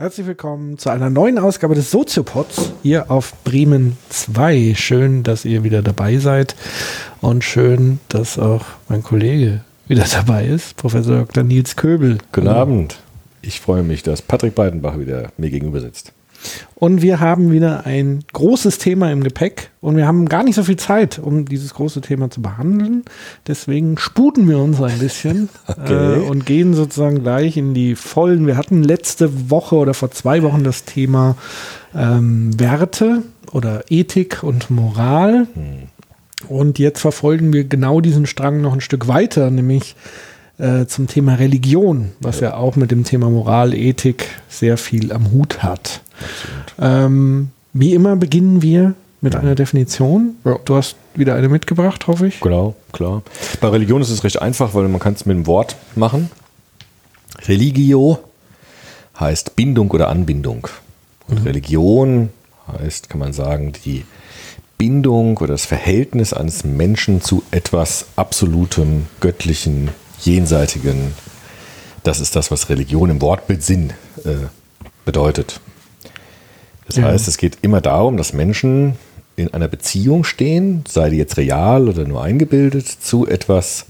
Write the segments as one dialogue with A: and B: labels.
A: Herzlich willkommen zu einer neuen Ausgabe des Soziopods hier auf Bremen 2. Schön, dass ihr wieder dabei seid und schön, dass auch mein Kollege wieder dabei ist, Professor Dr. Nils Köbel.
B: Guten Abend. Ich freue mich, dass Patrick Beidenbach wieder mir gegenüber sitzt.
A: Und wir haben wieder ein großes Thema im Gepäck und wir haben gar nicht so viel Zeit, um dieses große Thema zu behandeln. Deswegen sputen wir uns ein bisschen
B: Okay.
A: äh, und gehen sozusagen gleich in die Vollen. Wir hatten letzte Woche oder vor zwei Wochen das Thema ähm, Werte oder Ethik und Moral. Und jetzt verfolgen wir genau diesen Strang noch ein Stück weiter, nämlich äh, zum Thema Religion, was ja. auch mit dem Thema Moral, Ethik sehr viel am Hut hat. Ähm, wie immer beginnen wir mit einer Definition. Du hast wieder eine mitgebracht, hoffe ich.
B: Genau, klar. Bei Religion ist es recht einfach, weil man kann es mit einem Wort machen. Religio heißt Bindung oder Anbindung. Und Religion heißt, kann man sagen, die Bindung oder das Verhältnis eines Menschen zu etwas Absolutem, Göttlichen, Jenseitigen. Das ist das, was Religion im Wortbild Sinn äh, bedeutet. Das
A: Ja.
B: heißt, es geht immer darum, dass Menschen in einer Beziehung stehen, sei die jetzt real oder nur eingebildet, zu etwas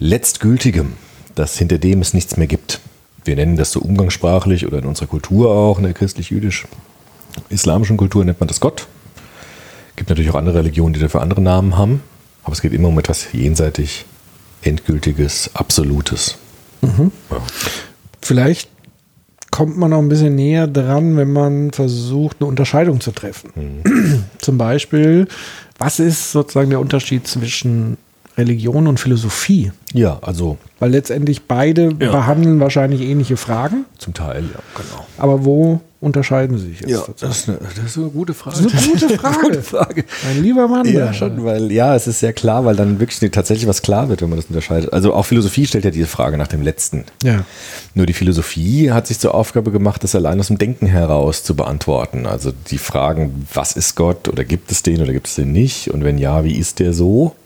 B: Letztgültigem, das hinter dem es nichts mehr gibt. Wir nennen das so umgangssprachlich oder in unserer Kultur auch, in der christlich-jüdisch-islamischen Kultur nennt man das Gott. Gibt natürlich auch andere Religionen, die dafür andere Namen haben, aber es geht immer um etwas jenseitig endgültiges, absolutes. Ja.
A: Vielleicht kommt man noch ein bisschen näher dran, wenn man versucht, eine Unterscheidung zu treffen. Zum Beispiel, was ist sozusagen der Unterschied zwischen Religion und Philosophie?
B: ja, also
A: Weil letztendlich beide
B: Ja.
A: behandeln wahrscheinlich ähnliche Fragen,
B: zum Teil, ja, genau.
A: aber wo unterscheiden sie sich jetzt?
B: Ja, das ist, eine, das ist eine gute Frage.
A: Das ist eine gute Frage.
B: gute Frage.
A: Mein lieber Mann.
B: Ja, schon, weil ja, es ist sehr klar, weil dann wirklich tatsächlich was klar wird, wenn man das unterscheidet. Also auch Philosophie stellt ja diese Frage nach dem Letzten.
A: Ja.
B: Nur die Philosophie hat sich zur Aufgabe gemacht, das allein aus dem Denken heraus zu beantworten. Also die Fragen, was ist Gott oder gibt es den oder gibt es den nicht? Und wenn ja, wie ist der so?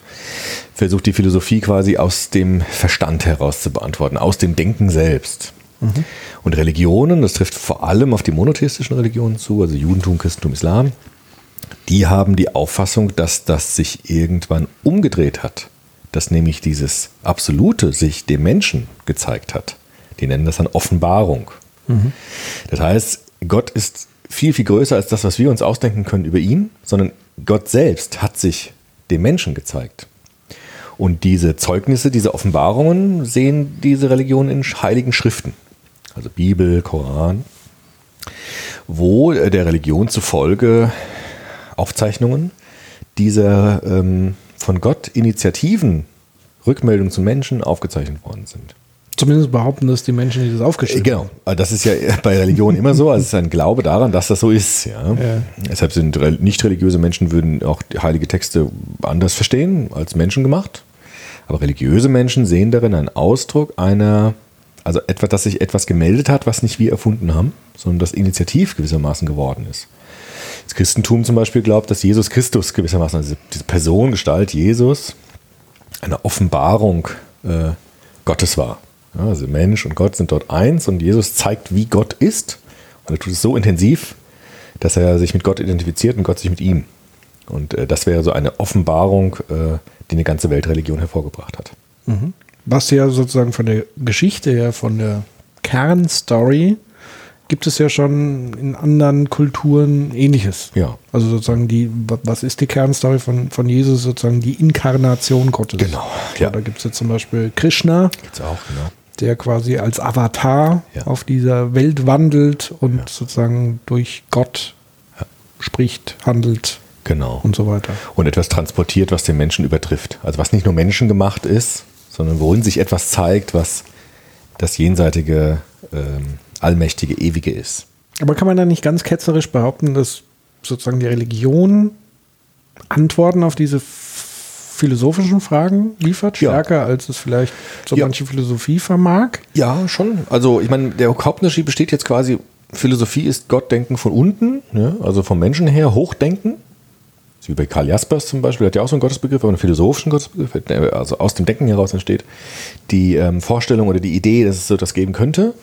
B: Versucht die Philosophie quasi aus dem Verstand heraus zu beantworten, aus dem Denken selbst. Und Religionen, das trifft vor allem auf die monotheistischen Religionen zu, also Judentum, Christentum, Islam, die haben die Auffassung, dass das sich irgendwann umgedreht hat. Dass nämlich dieses Absolute sich dem Menschen gezeigt hat. Die nennen das dann Offenbarung. Das heißt, Gott ist viel, viel größer als das, was wir uns ausdenken können über ihn, sondern Gott selbst hat sich dem Menschen gezeigt. Und diese Zeugnisse, diese Offenbarungen sehen diese Religionen in heiligen Schriften. Also Bibel, Koran wo äh, der Religion zufolge Aufzeichnungen dieser ähm, von Gott Initiativen, Rückmeldungen zu Menschen aufgezeichnet worden sind.
A: Zumindest behaupten das die Menschen, die das
B: Äh,
A: aufgeschrieben
B: Genau, Aber das ist ja bei Religion immer so, also es ist ein Glaube daran, dass das so ist. Ja.
A: Ja.
B: Deshalb sind nicht religiöse Menschen würden auch heilige Texte anders verstehen als Menschen gemacht. Aber religiöse Menschen sehen darin einen Ausdruck einer, also etwa, dass sich etwas gemeldet hat, was nicht wir erfunden haben, sondern das initiativ gewissermaßen geworden ist. Das Christentum zum Beispiel glaubt, dass Jesus Christus gewissermaßen, also diese Person, Gestalt Jesus, eine Offenbarung äh, Gottes war. Ja, also Mensch und Gott sind dort eins und Jesus zeigt, wie Gott ist. Und er tut es so intensiv, dass er sich mit Gott identifiziert und Gott sich mit ihm. Und äh, das wäre so eine Offenbarung, äh, die eine ganze Weltreligion hervorgebracht hat.
A: Was ja sozusagen von der Geschichte her, von der Kernstory, gibt es ja schon in anderen Kulturen ähnliches.
B: Ja.
A: Also sozusagen die, wa- was ist die Kernstory von, von Jesus? Sozusagen die Inkarnation Gottes.
B: Genau,
A: Ja.
B: ja.
A: Da gibt es ja zum Beispiel Krishna,
B: Gibt's auch, genau.
A: der quasi als Avatar
B: Ja.
A: auf dieser Welt wandelt und sozusagen durch Gott spricht, handelt
B: Genau.
A: und so weiter.
B: und etwas transportiert, was den Menschen übertrifft. Also was nicht nur menschengemacht ist, sondern worin sich etwas zeigt, was das jenseitige, ähm, allmächtige, ewige ist.
A: Aber kann man da nicht ganz ketzerisch behaupten, dass sozusagen die Religion Antworten auf diese philosophischen Fragen liefert,
B: Ja.
A: stärker als es vielleicht so
B: Ja.
A: manche Philosophie vermag.
B: Ja, schon. Also ich meine, der Hauptunterschied besteht jetzt quasi, Philosophie ist Gottdenken von unten, ne? also vom Menschen her, Hochdenken. Wie bei Karl Jaspers zum Beispiel, der hat ja auch so einen Gottesbegriff, aber einen philosophischen Gottesbegriff, der also aus dem Denken heraus entsteht. Die ähm, Vorstellung oder die Idee, dass es so das geben könnte.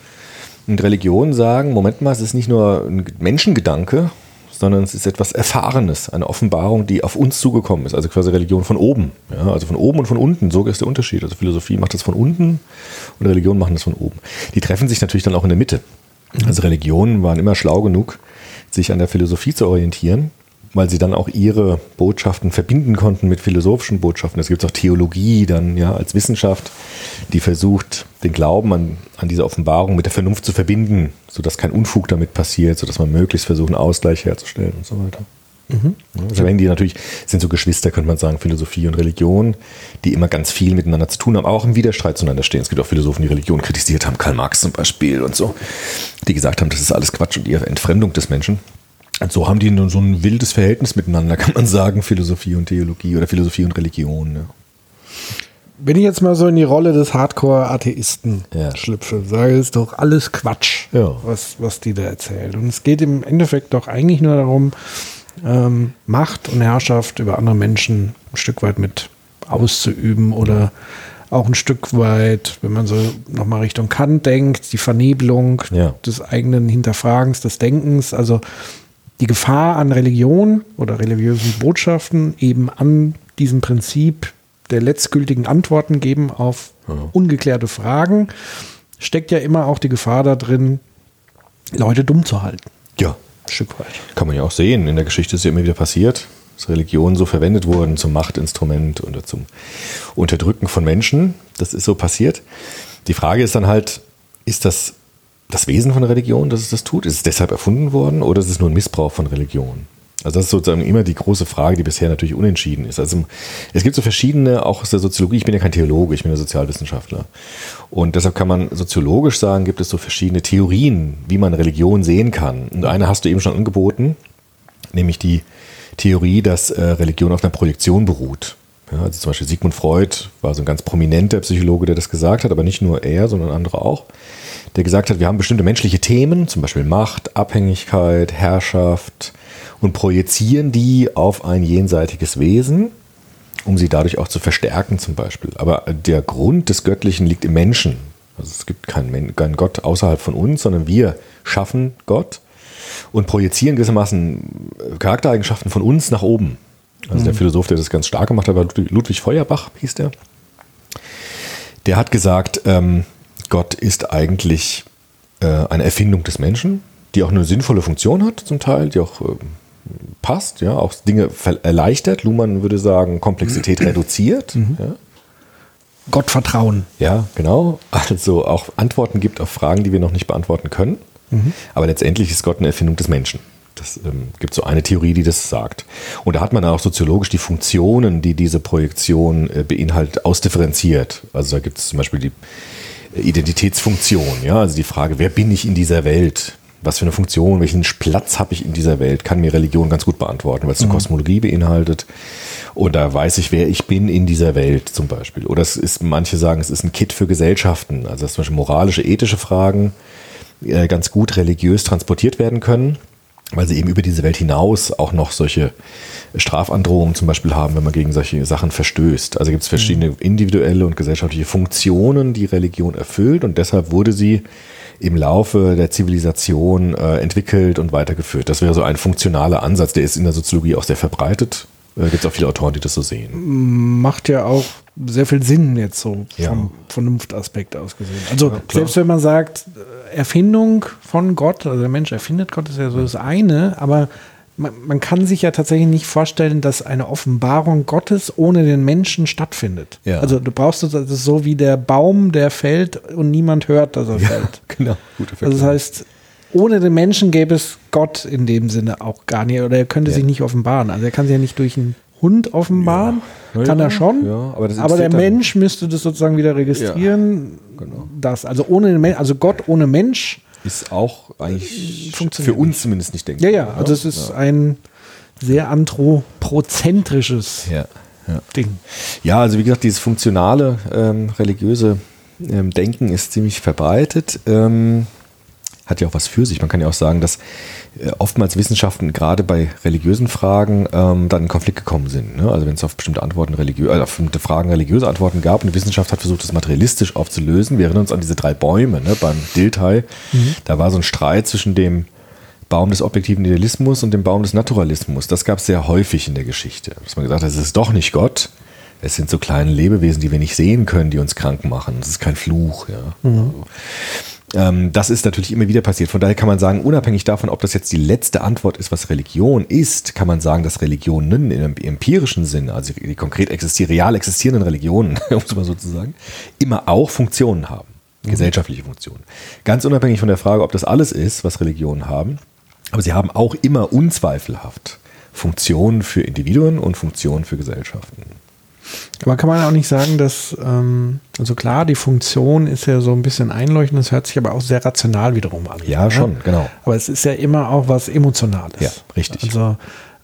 B: Und Religionen sagen, Moment mal, es ist nicht nur ein Menschengedanke, sondern es ist etwas Erfahrenes, eine Offenbarung, die auf uns zugekommen ist. Also quasi Religion von oben. Ja, also von oben und von unten, so ist der Unterschied. Also Philosophie macht das von unten und Religion machen das von oben. Die treffen sich natürlich dann auch in der Mitte. Also Religionen waren immer schlau genug, sich an der Philosophie zu orientieren, weil sie dann auch ihre Botschaften verbinden konnten mit philosophischen Botschaften. Es gibt auch Theologie dann ja als Wissenschaft, die versucht, den Glauben an, an diese Offenbarung mit der Vernunft zu verbinden, sodass kein Unfug damit passiert, sodass man möglichst versucht, einen Ausgleich herzustellen und so weiter. Ja, Also wenn die natürlich sind so Geschwister, könnte man sagen, Philosophie und Religion, die immer ganz viel miteinander zu tun haben, auch im Widerstreit zueinander stehen. Es gibt auch Philosophen, die Religion kritisiert haben, Karl Marx zum Beispiel und so, die gesagt haben, das ist alles Quatsch und ihre Entfremdung des Menschen. Und so haben die nun so ein wildes Verhältnis miteinander, kann man sagen, Philosophie und Theologie oder Philosophie und Religion. Ja.
A: Wenn ich jetzt mal so in die Rolle des Hardcore-Atheisten
B: Ja.
A: schlüpfe, sage es ist doch alles Quatsch,
B: Ja.
A: was, was die da erzählt. Und es geht im Endeffekt doch eigentlich nur darum, ähm, Macht und Herrschaft über andere Menschen ein Stück weit mit auszuüben oder auch ein Stück weit, wenn man so nochmal Richtung Kant denkt, die Vernebelung
B: Ja.
A: des eigenen Hinterfragens, des Denkens, also die Gefahr an Religion oder religiösen Botschaften eben an diesem Prinzip der letztgültigen Antworten geben auf ungeklärte Fragen, steckt ja immer auch die Gefahr da drin, Leute dumm zu halten.
B: ja,
A: Ein Stück weit.
B: kann man ja auch sehen. In der Geschichte ist ja immer wieder passiert, dass Religionen so verwendet wurden zum Machtinstrument oder zum Unterdrücken von Menschen. Das ist so passiert. Die Frage ist dann halt, ist das das Wesen von Religion, dass es das tut? Ist es deshalb erfunden worden oder ist es nur ein Missbrauch von Religion? Also das ist sozusagen immer die große Frage, die bisher natürlich unentschieden ist. Also es gibt so verschiedene, auch aus der Soziologie, ich bin ja kein Theologe, ich bin ja Sozialwissenschaftler. Und deshalb kann man soziologisch sagen, gibt es so verschiedene Theorien, wie man Religion sehen kann. Und eine hast du eben schon angeboten, nämlich die Theorie, dass äh, Religion auf einer Projektion beruht. Ja, also zum Beispiel Sigmund Freud war so ein ganz prominenter Psychologe, der das gesagt hat, aber nicht nur er, sondern andere auch, der gesagt hat, wir haben bestimmte menschliche Themen, zum Beispiel Macht, Abhängigkeit, Herrschaft und projizieren die auf ein jenseitiges Wesen, um sie dadurch auch zu verstärken zum Beispiel. Aber der Grund des Göttlichen liegt im Menschen. Also es gibt keinen, keinen Gott außerhalb von uns, sondern wir schaffen Gott und projizieren gewissermaßen Charaktereigenschaften von uns nach oben. Also der Philosoph, der das ganz stark gemacht hat, war Ludwig- Feuerbach, hieß der. Der hat gesagt, ähm, Gott ist eigentlich äh, eine Erfindung des Menschen, die auch eine sinnvolle Funktion hat zum Teil, die auch ähm, passt, ja, auch Dinge erleichtert. Luhmann würde sagen, Komplexität reduziert. Ja.
A: Gott vertrauen.
B: Ja, genau. Also auch Antworten gibt auf Fragen, die wir noch nicht beantworten können. Aber letztendlich ist Gott eine Erfindung des Menschen. Das ähm, gibt so eine Theorie, die das sagt. Und da hat man dann auch soziologisch die Funktionen, die diese Projektion äh, beinhaltet, ausdifferenziert. Also da gibt es zum Beispiel die äh, Identitätsfunktion, ja, also die Frage, wer bin ich in dieser Welt? Was für eine Funktion, welchen Platz habe ich in dieser Welt? Kann mir Religion ganz gut beantworten, weil es eine Kosmologie beinhaltet. Und da weiß ich, wer ich bin in dieser Welt zum Beispiel. Oder es ist, manche sagen, es ist ein Kit für Gesellschaften. Also dass zum Beispiel moralische, ethische Fragen äh, ganz gut religiös transportiert werden können, weil sie eben über diese Welt hinaus auch noch solche Strafandrohungen zum Beispiel haben, wenn man gegen solche Sachen verstößt. Also gibt es verschiedene individuelle und gesellschaftliche Funktionen, die Religion erfüllt und deshalb wurde sie im Laufe der Zivilisation äh, entwickelt und weitergeführt. Das wäre so ein funktionaler Ansatz, der ist in der Soziologie auch sehr verbreitet. Äh, gibt es auch viele Autoren, die das so sehen.
A: Macht ja auch sehr viel Sinn jetzt so
B: Ja.
A: vom Vernunftaspekt aus gesehen. Also
B: klar.
A: selbst wenn man sagt, Erfindung von Gott, also der Mensch erfindet Gott, ist ja so das eine, aber man, man kann sich ja tatsächlich nicht vorstellen, dass eine Offenbarung Gottes ohne den Menschen stattfindet.
B: Ja.
A: Also du brauchst das, ist so wie der Baum, der fällt und niemand hört, dass er fällt.
B: genau. Gute
A: Also das heißt, ohne den Menschen gäbe es Gott in dem Sinne auch gar nicht. Oder er könnte
B: Ja.
A: sich nicht offenbaren. Also er kann sich ja nicht durch einen Hund offenbaren.
B: Ja.
A: Kann
B: Ja,
A: er schon.
B: ja, aber das
A: der Mensch müsste das sozusagen wieder registrieren.
B: genau.
A: Das. Also ohne also Gott ohne Mensch.
B: Ist auch eigentlich
A: Funktioniert
B: für uns zumindest nicht denkbar.
A: Ja, ja. Also es ist ein sehr anthropozentrisches
B: Ja.
A: Ding.
B: Ja, also wie gesagt, dieses funktionale ähm, religiöse ähm, Denken ist ziemlich verbreitet. Ähm, hat ja auch was für sich. Man kann ja auch sagen, dass äh, oftmals Wissenschaften gerade bei religiösen Fragen ähm, dann in Konflikt gekommen sind. Ne? Also wenn es auf bestimmte Antworten religiö äh, auf bestimmte Fragen religiöse Antworten gab und die Wissenschaft hat versucht, das materialistisch aufzulösen. Wir erinnern uns an diese drei Bäume ne? beim Dilthey. Da war so ein Streit zwischen dem Baum des objektiven Idealismus und dem Baum des Naturalismus. Das gab es sehr häufig in der Geschichte. Dass man gesagt hat, es ist doch nicht Gott. Es sind so kleine Lebewesen, die wir nicht sehen können, die uns krank machen. Es ist kein Fluch. Ja. Ähm, das ist natürlich immer wieder passiert. Von daher kann man sagen, unabhängig davon, ob das jetzt die letzte Antwort ist, was Religion ist, kann man sagen, dass Religionen im empirischen Sinn, also die konkret existieren, real existierenden Religionen, um es mal so zu sagen, immer auch Funktionen haben. Gesellschaftliche Funktionen. Ganz unabhängig von der Frage, ob das alles ist, was Religionen haben, aber sie haben auch immer unzweifelhaft Funktionen für Individuen und Funktionen für Gesellschaften.
A: Aber kann man auch nicht sagen, dass, ähm, also klar, die Funktion ist ja so ein bisschen einleuchtend, das hört sich aber auch sehr rational wiederum an.
B: Ja,
A: ne?
B: schon, genau.
A: Aber es ist ja immer auch was Emotionales.
B: Ja, richtig.
A: Also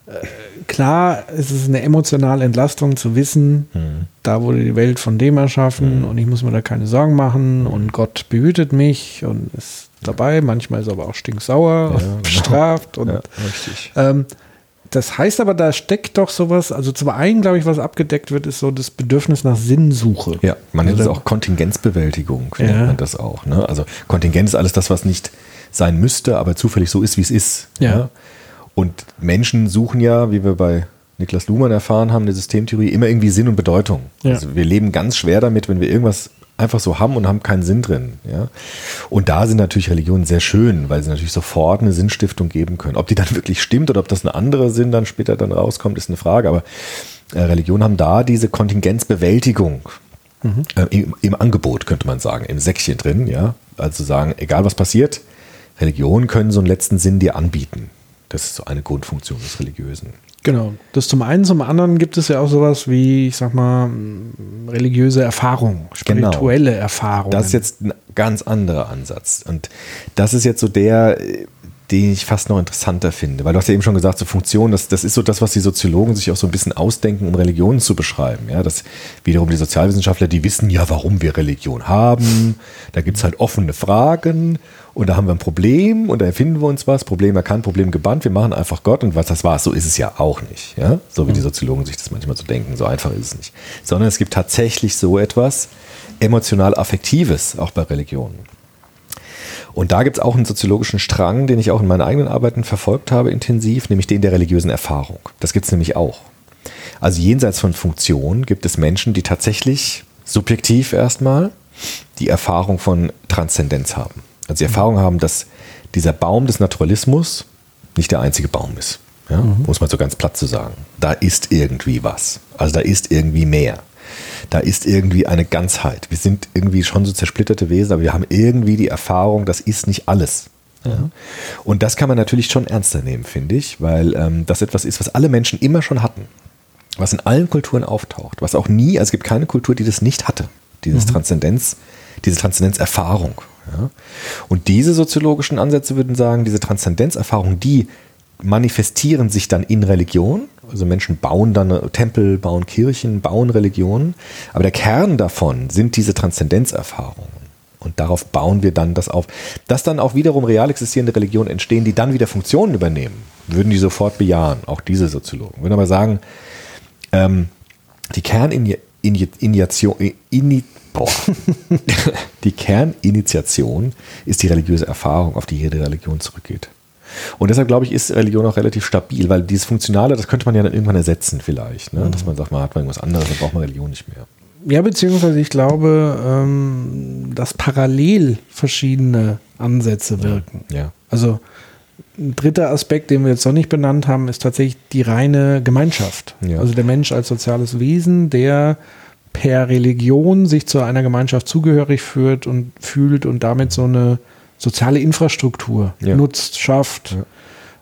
A: äh, klar, es ist eine emotionale Entlastung zu wissen,
B: Mhm.
A: da wurde die Welt von dem erschaffen und ich muss mir da keine Sorgen machen und Gott behütet mich und ist dabei. Manchmal ist er aber auch stinksauer
B: genau.
A: und bestraft. Und,
B: Ja, richtig.
A: ähm, das heißt aber, da steckt doch sowas, also zum einen, glaube ich, was abgedeckt wird, ist so das Bedürfnis nach Sinnsuche.
B: Ja, man nennt es auch Kontingenzbewältigung,
A: Ja.
B: nennt man das auch. Ne? Also Kontingent ist alles das, was nicht sein müsste, aber zufällig so ist, wie es ist.
A: Ja.
B: Und Menschen suchen ja, wie wir bei Niklas Luhmann erfahren haben, der Systemtheorie, immer irgendwie Sinn und Bedeutung.
A: Ja.
B: Also wir leben ganz schwer damit, wenn wir irgendwas einfach so haben und haben keinen Sinn drin. Ja? Und da sind natürlich Religionen sehr schön, weil sie natürlich sofort eine Sinnstiftung geben können. Ob die dann wirklich stimmt oder ob das eine andere Sinn dann später dann rauskommt, ist eine Frage. Aber äh, Religionen haben da diese Kontingenzbewältigung äh, im, im Angebot, könnte man sagen, im Säckchen drin. Ja? Also sagen, egal was passiert, Religionen können so einen letzten Sinn dir anbieten. Das ist so eine Grundfunktion des Religiösen.
A: Genau. Das zum einen, zum anderen gibt es ja auch sowas wie, ich sag mal, religiöse Erfahrung, spirituelle Erfahrung.
B: Das ist jetzt ein ganz anderer Ansatz. Und das ist jetzt so der, äh, den ich fast noch interessanter finde. Weil du hast ja eben schon gesagt, so Funktion, das, das ist so das, was die Soziologen sich auch so ein bisschen ausdenken, um Religionen zu beschreiben. Ja, dass wiederum die Sozialwissenschaftler, die wissen ja, warum wir Religion haben. Da gibt es halt offene Fragen und da haben wir ein Problem und da erfinden wir uns was. Problem erkannt, Problem gebannt. Wir machen einfach Gott und was das war, so ist es ja auch nicht. Ja? So wie die Soziologen sich das manchmal so denken. So einfach ist es nicht. Sondern es gibt tatsächlich so etwas emotional-affektives auch bei Religionen. Und da gibt es auch einen soziologischen Strang, den ich auch in meinen eigenen Arbeiten verfolgt habe intensiv, nämlich den der religiösen Erfahrung. Das gibt es nämlich auch. Also jenseits von Funktion gibt es Menschen, die tatsächlich subjektiv erstmal die Erfahrung von Transzendenz haben. Also die Erfahrung haben, dass dieser Baum des Naturalismus nicht der einzige Baum ist. Ja? Muss man so ganz platt zu sagen. Da ist irgendwie was. Also da ist irgendwie mehr. Da ist irgendwie eine Ganzheit. Wir sind irgendwie schon so zersplitterte Wesen, aber wir haben irgendwie die Erfahrung, das ist nicht alles. Ja. Und das kann man natürlich schon ernster nehmen, finde ich, weil ähm, das etwas ist, was alle Menschen immer schon hatten. Was in allen Kulturen auftaucht. Was auch nie, also es gibt keine Kultur, die das nicht hatte. Dieses Transzendenz, diese Transzendenzerfahrung. Ja. Und diese soziologischen Ansätze würden sagen, diese Transzendenzerfahrung, die manifestieren sich dann in Religion. Also Menschen bauen dann Tempel, bauen Kirchen, bauen Religionen. Aber der Kern davon sind diese Transzendenzerfahrungen. Und darauf bauen wir dann das auf. Dass dann auch wiederum real existierende Religionen entstehen, die dann wieder Funktionen übernehmen, würden die sofort bejahen, auch diese Soziologen. Würden aber sagen, ähm, die Kerninitiation, ini, boah. die Kerninitiation ist die religiöse Erfahrung, auf die jede Religion zurückgeht. Und deshalb glaube ich, ist Religion auch relativ stabil, weil dieses Funktionale, das könnte man ja dann irgendwann ersetzen vielleicht. Ne? Dass man sagt, man hat irgendwas anderes, dann braucht man Religion nicht mehr.
A: Ja, beziehungsweise ich glaube, ähm, dass parallel verschiedene Ansätze wirken.
B: Ja.
A: Also ein dritter Aspekt, den wir jetzt noch nicht benannt haben, ist tatsächlich die reine Gemeinschaft.
B: Ja.
A: Also der Mensch als soziales Wesen, der per Religion sich zu einer Gemeinschaft zugehörig führt und fühlt und damit so eine soziale Infrastruktur
B: Ja.
A: nutzt, schafft
B: Ja.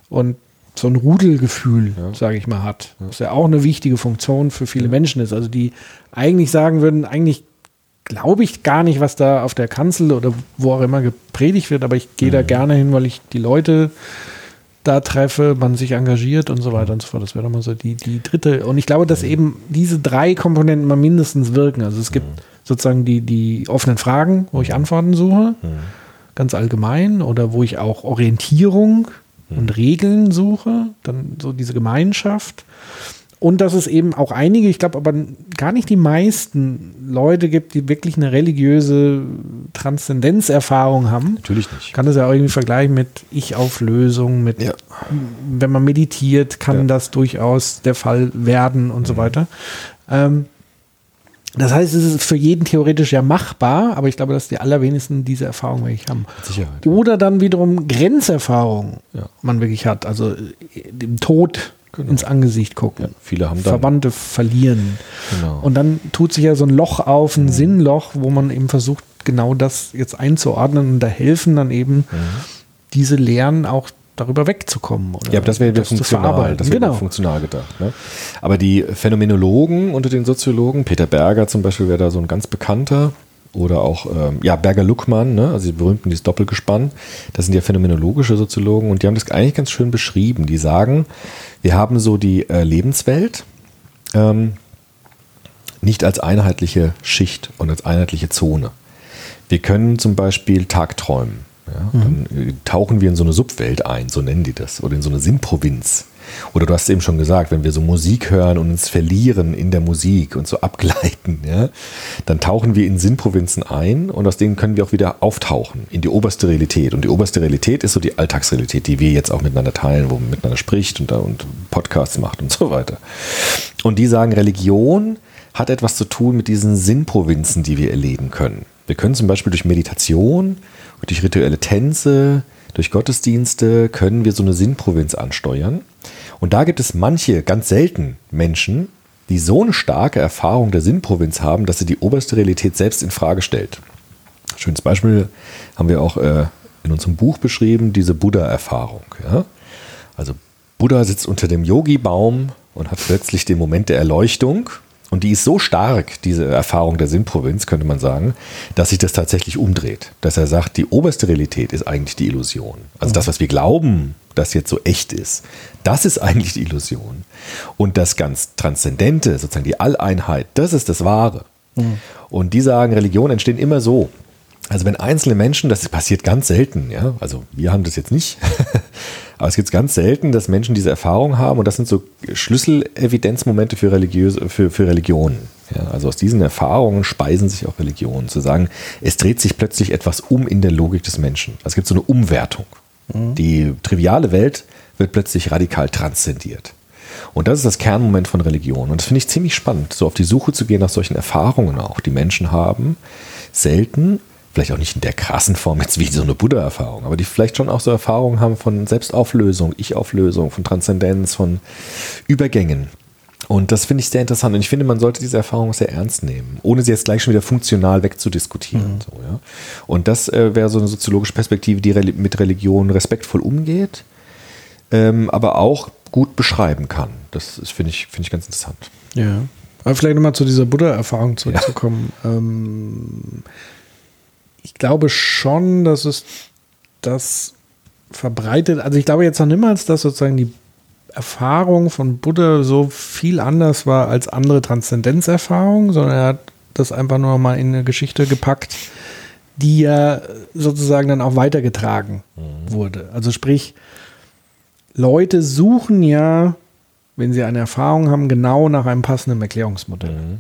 A: und so ein Rudelgefühl,
B: Ja.
A: sage ich mal, hat. Was ja auch eine wichtige Funktion für viele Menschen ist. Also die eigentlich sagen würden, eigentlich glaube ich gar nicht, was da auf der Kanzel oder wo auch immer gepredigt wird, aber ich gehe
B: Mhm.
A: da gerne hin, weil ich die Leute da treffe, man sich engagiert und so weiter und so fort. Das wäre doch mal so die, die dritte. Und ich glaube, dass eben diese drei Komponenten mal mindestens wirken. Also es gibt sozusagen die, die offenen Fragen, wo ich Antworten suche, ganz allgemein, oder wo ich auch Orientierung und Regeln suche, dann so diese Gemeinschaft. Und dass es eben auch einige, ich glaube aber gar nicht die meisten Leute gibt, die wirklich eine religiöse Transzendenzerfahrung haben.
B: Natürlich nicht.
A: Ich kann das ja auch irgendwie vergleichen mit Ich-Auflösung, mit
B: Ja.
A: wenn man meditiert, kann
B: Ja. Mhm.
A: das durchaus der Fall werden und so weiter. Ähm, das heißt, es ist für jeden theoretisch ja machbar, aber ich glaube, dass die allerwenigsten diese Erfahrung wirklich haben.
B: Sicherheit.
A: Oder dann wiederum Grenzerfahrung
B: Ja.
A: man wirklich hat, also äh, dem Tod
B: Genau.
A: ins Angesicht gucken.
B: Viele haben dann.
A: Verwandte verlieren.
B: Genau.
A: Und dann tut sich ja so ein Loch auf, ein Sinnloch, wo man eben versucht, genau das jetzt einzuordnen und da helfen dann eben diese Lehren auch darüber wegzukommen. Oder
B: Ja, aber das wäre
A: zu
B: funktional, das wäre
A: genau.
B: funktional gedacht. Ne? Aber die Phänomenologen unter den Soziologen, Peter Berger zum Beispiel wäre da so ein ganz bekannter, oder auch, ähm, ja, Berger-Luckmann, ne? also die berühmten, dieses Doppelgespann, das sind ja phänomenologische Soziologen und die haben das eigentlich ganz schön beschrieben. Die sagen, wir haben so die äh, Lebenswelt ähm, nicht als einheitliche Schicht und als einheitliche Zone. Wir können zum Beispiel tagträumen. Ja? Dann äh, tauchen wir in so eine Subwelt ein, so nennen die das, oder in so eine Sinnprovinz. Oder du hast eben schon gesagt, wenn wir so Musik hören und uns verlieren in der Musik und so abgleiten, ja, dann tauchen wir in Sinnprovinzen ein und aus denen können wir auch wieder auftauchen in die oberste Realität. Und die oberste Realität ist so die Alltagsrealität, die wir jetzt auch miteinander teilen, wo man miteinander spricht und, und Podcasts macht und so weiter. Und die sagen, Religion hat etwas zu tun mit diesen Sinnprovinzen, die wir erleben können. Wir können zum Beispiel durch Meditation, durch rituelle Tänze, durch Gottesdienste können wir so eine Sinnprovinz ansteuern. Und da gibt es manche, ganz selten Menschen, die so eine starke Erfahrung der Sinnprovinz haben, dass sie die oberste Realität selbst in Frage stellt. Schönes Beispiel haben wir auch äh, in unserem Buch beschrieben, diese Buddha-Erfahrung. Also Buddha sitzt unter dem Yogi-Baum und hat plötzlich den Moment der Erleuchtung. Und die ist so stark, diese Erfahrung der Sinnprovinz, könnte man sagen, dass sich das tatsächlich umdreht. Dass er sagt, die oberste Realität ist eigentlich die Illusion. Also das, was wir glauben, das jetzt so echt ist, das ist eigentlich die Illusion. Und das ganz Transzendente, sozusagen die Alleinheit, das ist das Wahre. Und die sagen, Religionen entstehen immer so. Also wenn einzelne Menschen, das passiert ganz selten, ja, also wir haben das jetzt nicht, aber es gibt ganz selten, dass Menschen diese Erfahrung haben und das sind so Schlüsselevidenzmomente für, religiöse, für, für Religionen. Ja, also aus diesen Erfahrungen speisen sich auch Religionen, zu sagen, es dreht sich plötzlich etwas um in der Logik des Menschen. Also es gibt so eine Umwertung. Die triviale Welt wird plötzlich radikal transzendiert. Und das ist das Kernmoment von Religion. Und das finde ich ziemlich spannend, so auf die Suche zu gehen nach solchen Erfahrungen auch, die Menschen haben. Selten, vielleicht auch nicht in der krassen Form jetzt wie so eine Buddha-Erfahrung, aber die vielleicht schon auch so Erfahrungen haben von Selbstauflösung, Ich-Auflösung, von Transzendenz, von Übergängen. Und das finde ich sehr interessant. Und ich finde, man sollte diese Erfahrung sehr ernst nehmen, ohne sie jetzt gleich schon wieder funktional wegzudiskutieren. So, ja. Und das äh, wäre so eine soziologische Perspektive, die reli- mit Religion respektvoll umgeht, ähm, aber auch gut beschreiben kann. Das finde ich, finde ich ganz interessant.
A: Ja. Aber vielleicht nochmal zu dieser Buddha-Erfahrung zurückzukommen. Ähm, ich glaube schon, dass es das verbreitet, also ich glaube jetzt noch niemals, dass sozusagen die Erfahrung von Buddha so viel anders war als andere Transzendenzerfahrungen, sondern er hat das einfach nur mal in eine Geschichte gepackt, die ja sozusagen dann auch weitergetragen wurde. Also sprich, Leute suchen ja, wenn sie eine Erfahrung haben, genau nach einem passenden Erklärungsmodell.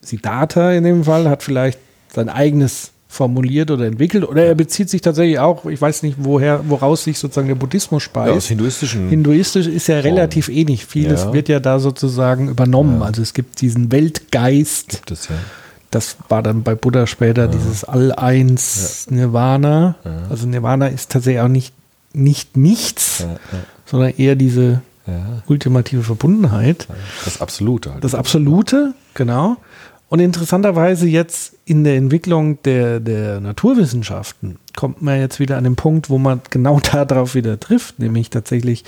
A: Siddhartha in dem Fall hat vielleicht sein eigenes formuliert oder entwickelt oder er bezieht sich tatsächlich auch, ich weiß nicht, woher, woraus sich sozusagen der Buddhismus speist.
B: hinduistischen.
A: Hinduistisch ist ja relativ ähnlich. Vieles
B: Ja.
A: wird ja da sozusagen übernommen. Also es gibt diesen Weltgeist,
B: gibt es ja.
A: das war dann bei Buddha später dieses All-Eins Nirvana. Also Nirvana ist tatsächlich auch nicht, nicht nichts, sondern eher diese
B: Ja.
A: ultimative Verbundenheit.
B: Das Absolute. Halt.
A: Das Absolute, genau. Und interessanterweise jetzt in der Entwicklung der, der Naturwissenschaften kommt man jetzt wieder an den Punkt, wo man genau darauf wieder trifft, nämlich tatsächlich,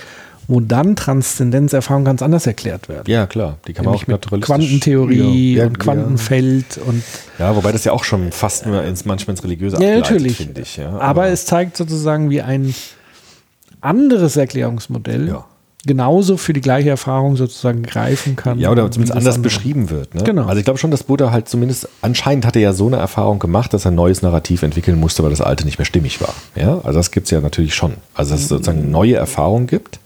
A: wo dann Transzendenzerfahrungen ganz anders erklärt werden.
B: ja, klar. Die kann man
A: Nämlich
B: auch
A: mit. Quantentheorie
B: Ja,
A: und Quantenfeld und
B: Ja, wobei das ja auch schon fast nur ins, manchmal ins Religiöse
A: ja, natürlich.
B: finde ich. Ja.
A: Aber es zeigt sozusagen, wie ein anderes Erklärungsmodell
B: Ja.
A: Genauso für die gleiche Erfahrung sozusagen greifen kann.
B: Ja, oder zumindest anders
A: andere.
B: beschrieben wird. Ne?
A: Genau.
B: Also ich glaube schon, dass Buddha halt zumindest, anscheinend hat er ja so eine Erfahrung gemacht, dass er ein neues Narrativ entwickeln musste, weil das alte nicht mehr stimmig war. Ja, also das gibt es ja natürlich schon. Also dass es sozusagen neue Erfahrungen gibt,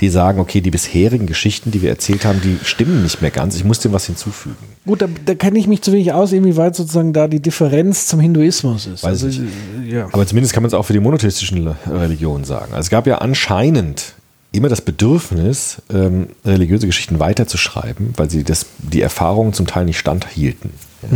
B: die sagen, okay, die bisherigen Geschichten, die wir erzählt haben, die stimmen nicht mehr ganz. Ich muss dem was hinzufügen.
A: Gut, da, da kenne ich mich zu wenig aus, inwieweit sozusagen da die Differenz zum Hinduismus ist.
B: Weiß ich
A: ja.
B: Aber zumindest kann man es auch für die monotheistischen Religionen sagen. Also es gab ja anscheinend immer das Bedürfnis, ähm, religiöse Geschichten weiterzuschreiben, weil sie das, die Erfahrungen zum Teil nicht standhielten. Ja.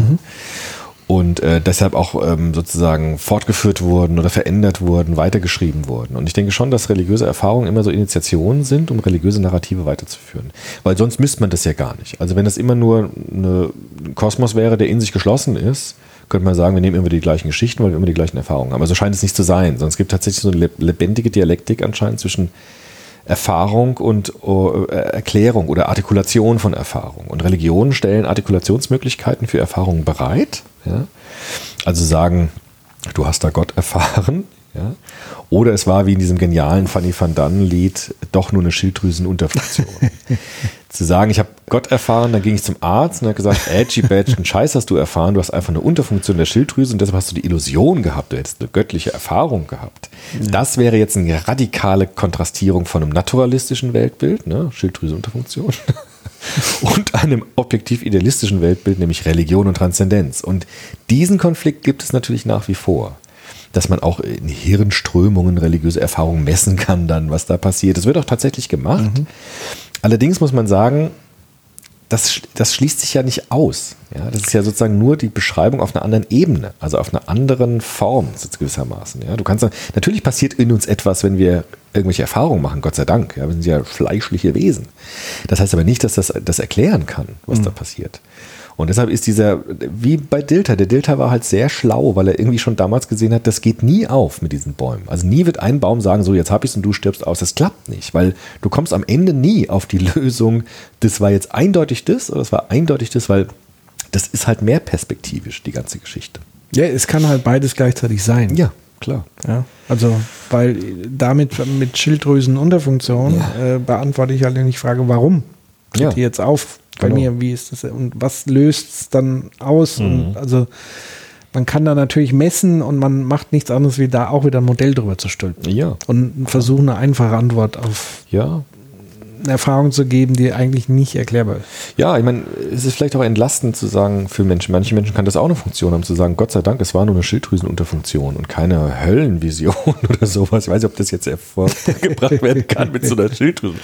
B: Und äh, deshalb auch ähm, sozusagen fortgeführt wurden oder verändert wurden, weitergeschrieben wurden. Und ich denke schon, dass religiöse Erfahrungen immer so Initiationen sind, um religiöse Narrative weiterzuführen. Weil sonst müsste man das ja gar nicht. Also wenn das immer nur ein Kosmos wäre, der in sich geschlossen ist, könnte man sagen, wir nehmen immer die gleichen Geschichten, weil wir immer die gleichen Erfahrungen haben. Aber so scheint es nicht zu sein, sondern es gibt tatsächlich so eine leb- lebendige Dialektik anscheinend zwischen Erfahrung und oh, äh, Erklärung oder Artikulation von Erfahrung. Und Religionen stellen Artikulationsmöglichkeiten für Erfahrungen bereit. Ja? Also sagen, du hast da Gott erfahren. Ja? Oder es war wie in diesem genialen Fanny van Dunn-Lied doch nur eine Schilddrüsenunterfunktion. Zu sagen, ich habe Gott erfahren, dann ging ich zum Arzt und er hat gesagt, edgy badge, einen Scheiß hast du erfahren, du hast einfach eine Unterfunktion der Schilddrüse und deshalb hast du die Illusion gehabt, du hättest eine göttliche Erfahrung gehabt. Das wäre jetzt eine radikale Kontrastierung von einem naturalistischen Weltbild, ne? Schilddrüsenunterfunktion, und einem objektiv idealistischen Weltbild, nämlich Religion und Transzendenz. Und diesen Konflikt gibt es natürlich nach wie vor. Dass man auch in Hirnströmungen religiöse Erfahrungen messen kann, dann, was da passiert. Das wird auch tatsächlich gemacht. Allerdings muss man sagen, das, das schließt sich ja nicht aus. Ja, das ist ja sozusagen nur die Beschreibung auf einer anderen Ebene, also auf einer anderen Form gewissermaßen. Ja, du kannst natürlich passiert in uns etwas, wenn wir irgendwelche Erfahrungen machen, Gott sei Dank. Ja, wir sind ja fleischliche Wesen. Das heißt aber nicht, dass das das erklären kann, was da passiert. Und deshalb ist dieser, wie bei Dilter, der Dilter war halt sehr schlau, weil er irgendwie schon damals gesehen hat, das geht nie auf mit diesen Bäumen. Also nie wird ein Baum sagen, so jetzt hab ich's und du stirbst aus. Das klappt nicht, weil du kommst am Ende nie auf die Lösung, das war jetzt eindeutig das oder das war eindeutig das, weil das ist halt mehr perspektivisch, die ganze Geschichte.
A: ja, es kann halt beides gleichzeitig sein.
B: Ja, klar.
A: Ja, also, weil damit mit Schilddrüsenunterfunktion äh, beantworte ich halt die Frage, warum tritt
B: Ja.
A: die jetzt auf bei
B: Genau.
A: mir? Wie ist das und was löst es dann aus?
B: Mhm.
A: Und also man kann da natürlich messen und man macht nichts anderes, wie da auch wieder ein Modell drüber zu stülpen.
B: Ja,
A: Und versuchen, eine einfache Antwort auf
B: ja,
A: Erfahrung zu geben, die eigentlich nicht erklärbar ist.
B: Ja, ich meine, es ist vielleicht auch entlastend zu sagen für Menschen. Manche Menschen kann das auch eine Funktion haben, zu sagen, Gott sei Dank, es war nur eine Schilddrüsenunterfunktion und keine Höllenvision oder sowas. Ich weiß nicht, ob das jetzt hervorgebracht werden kann mit so einer Schilddrüse.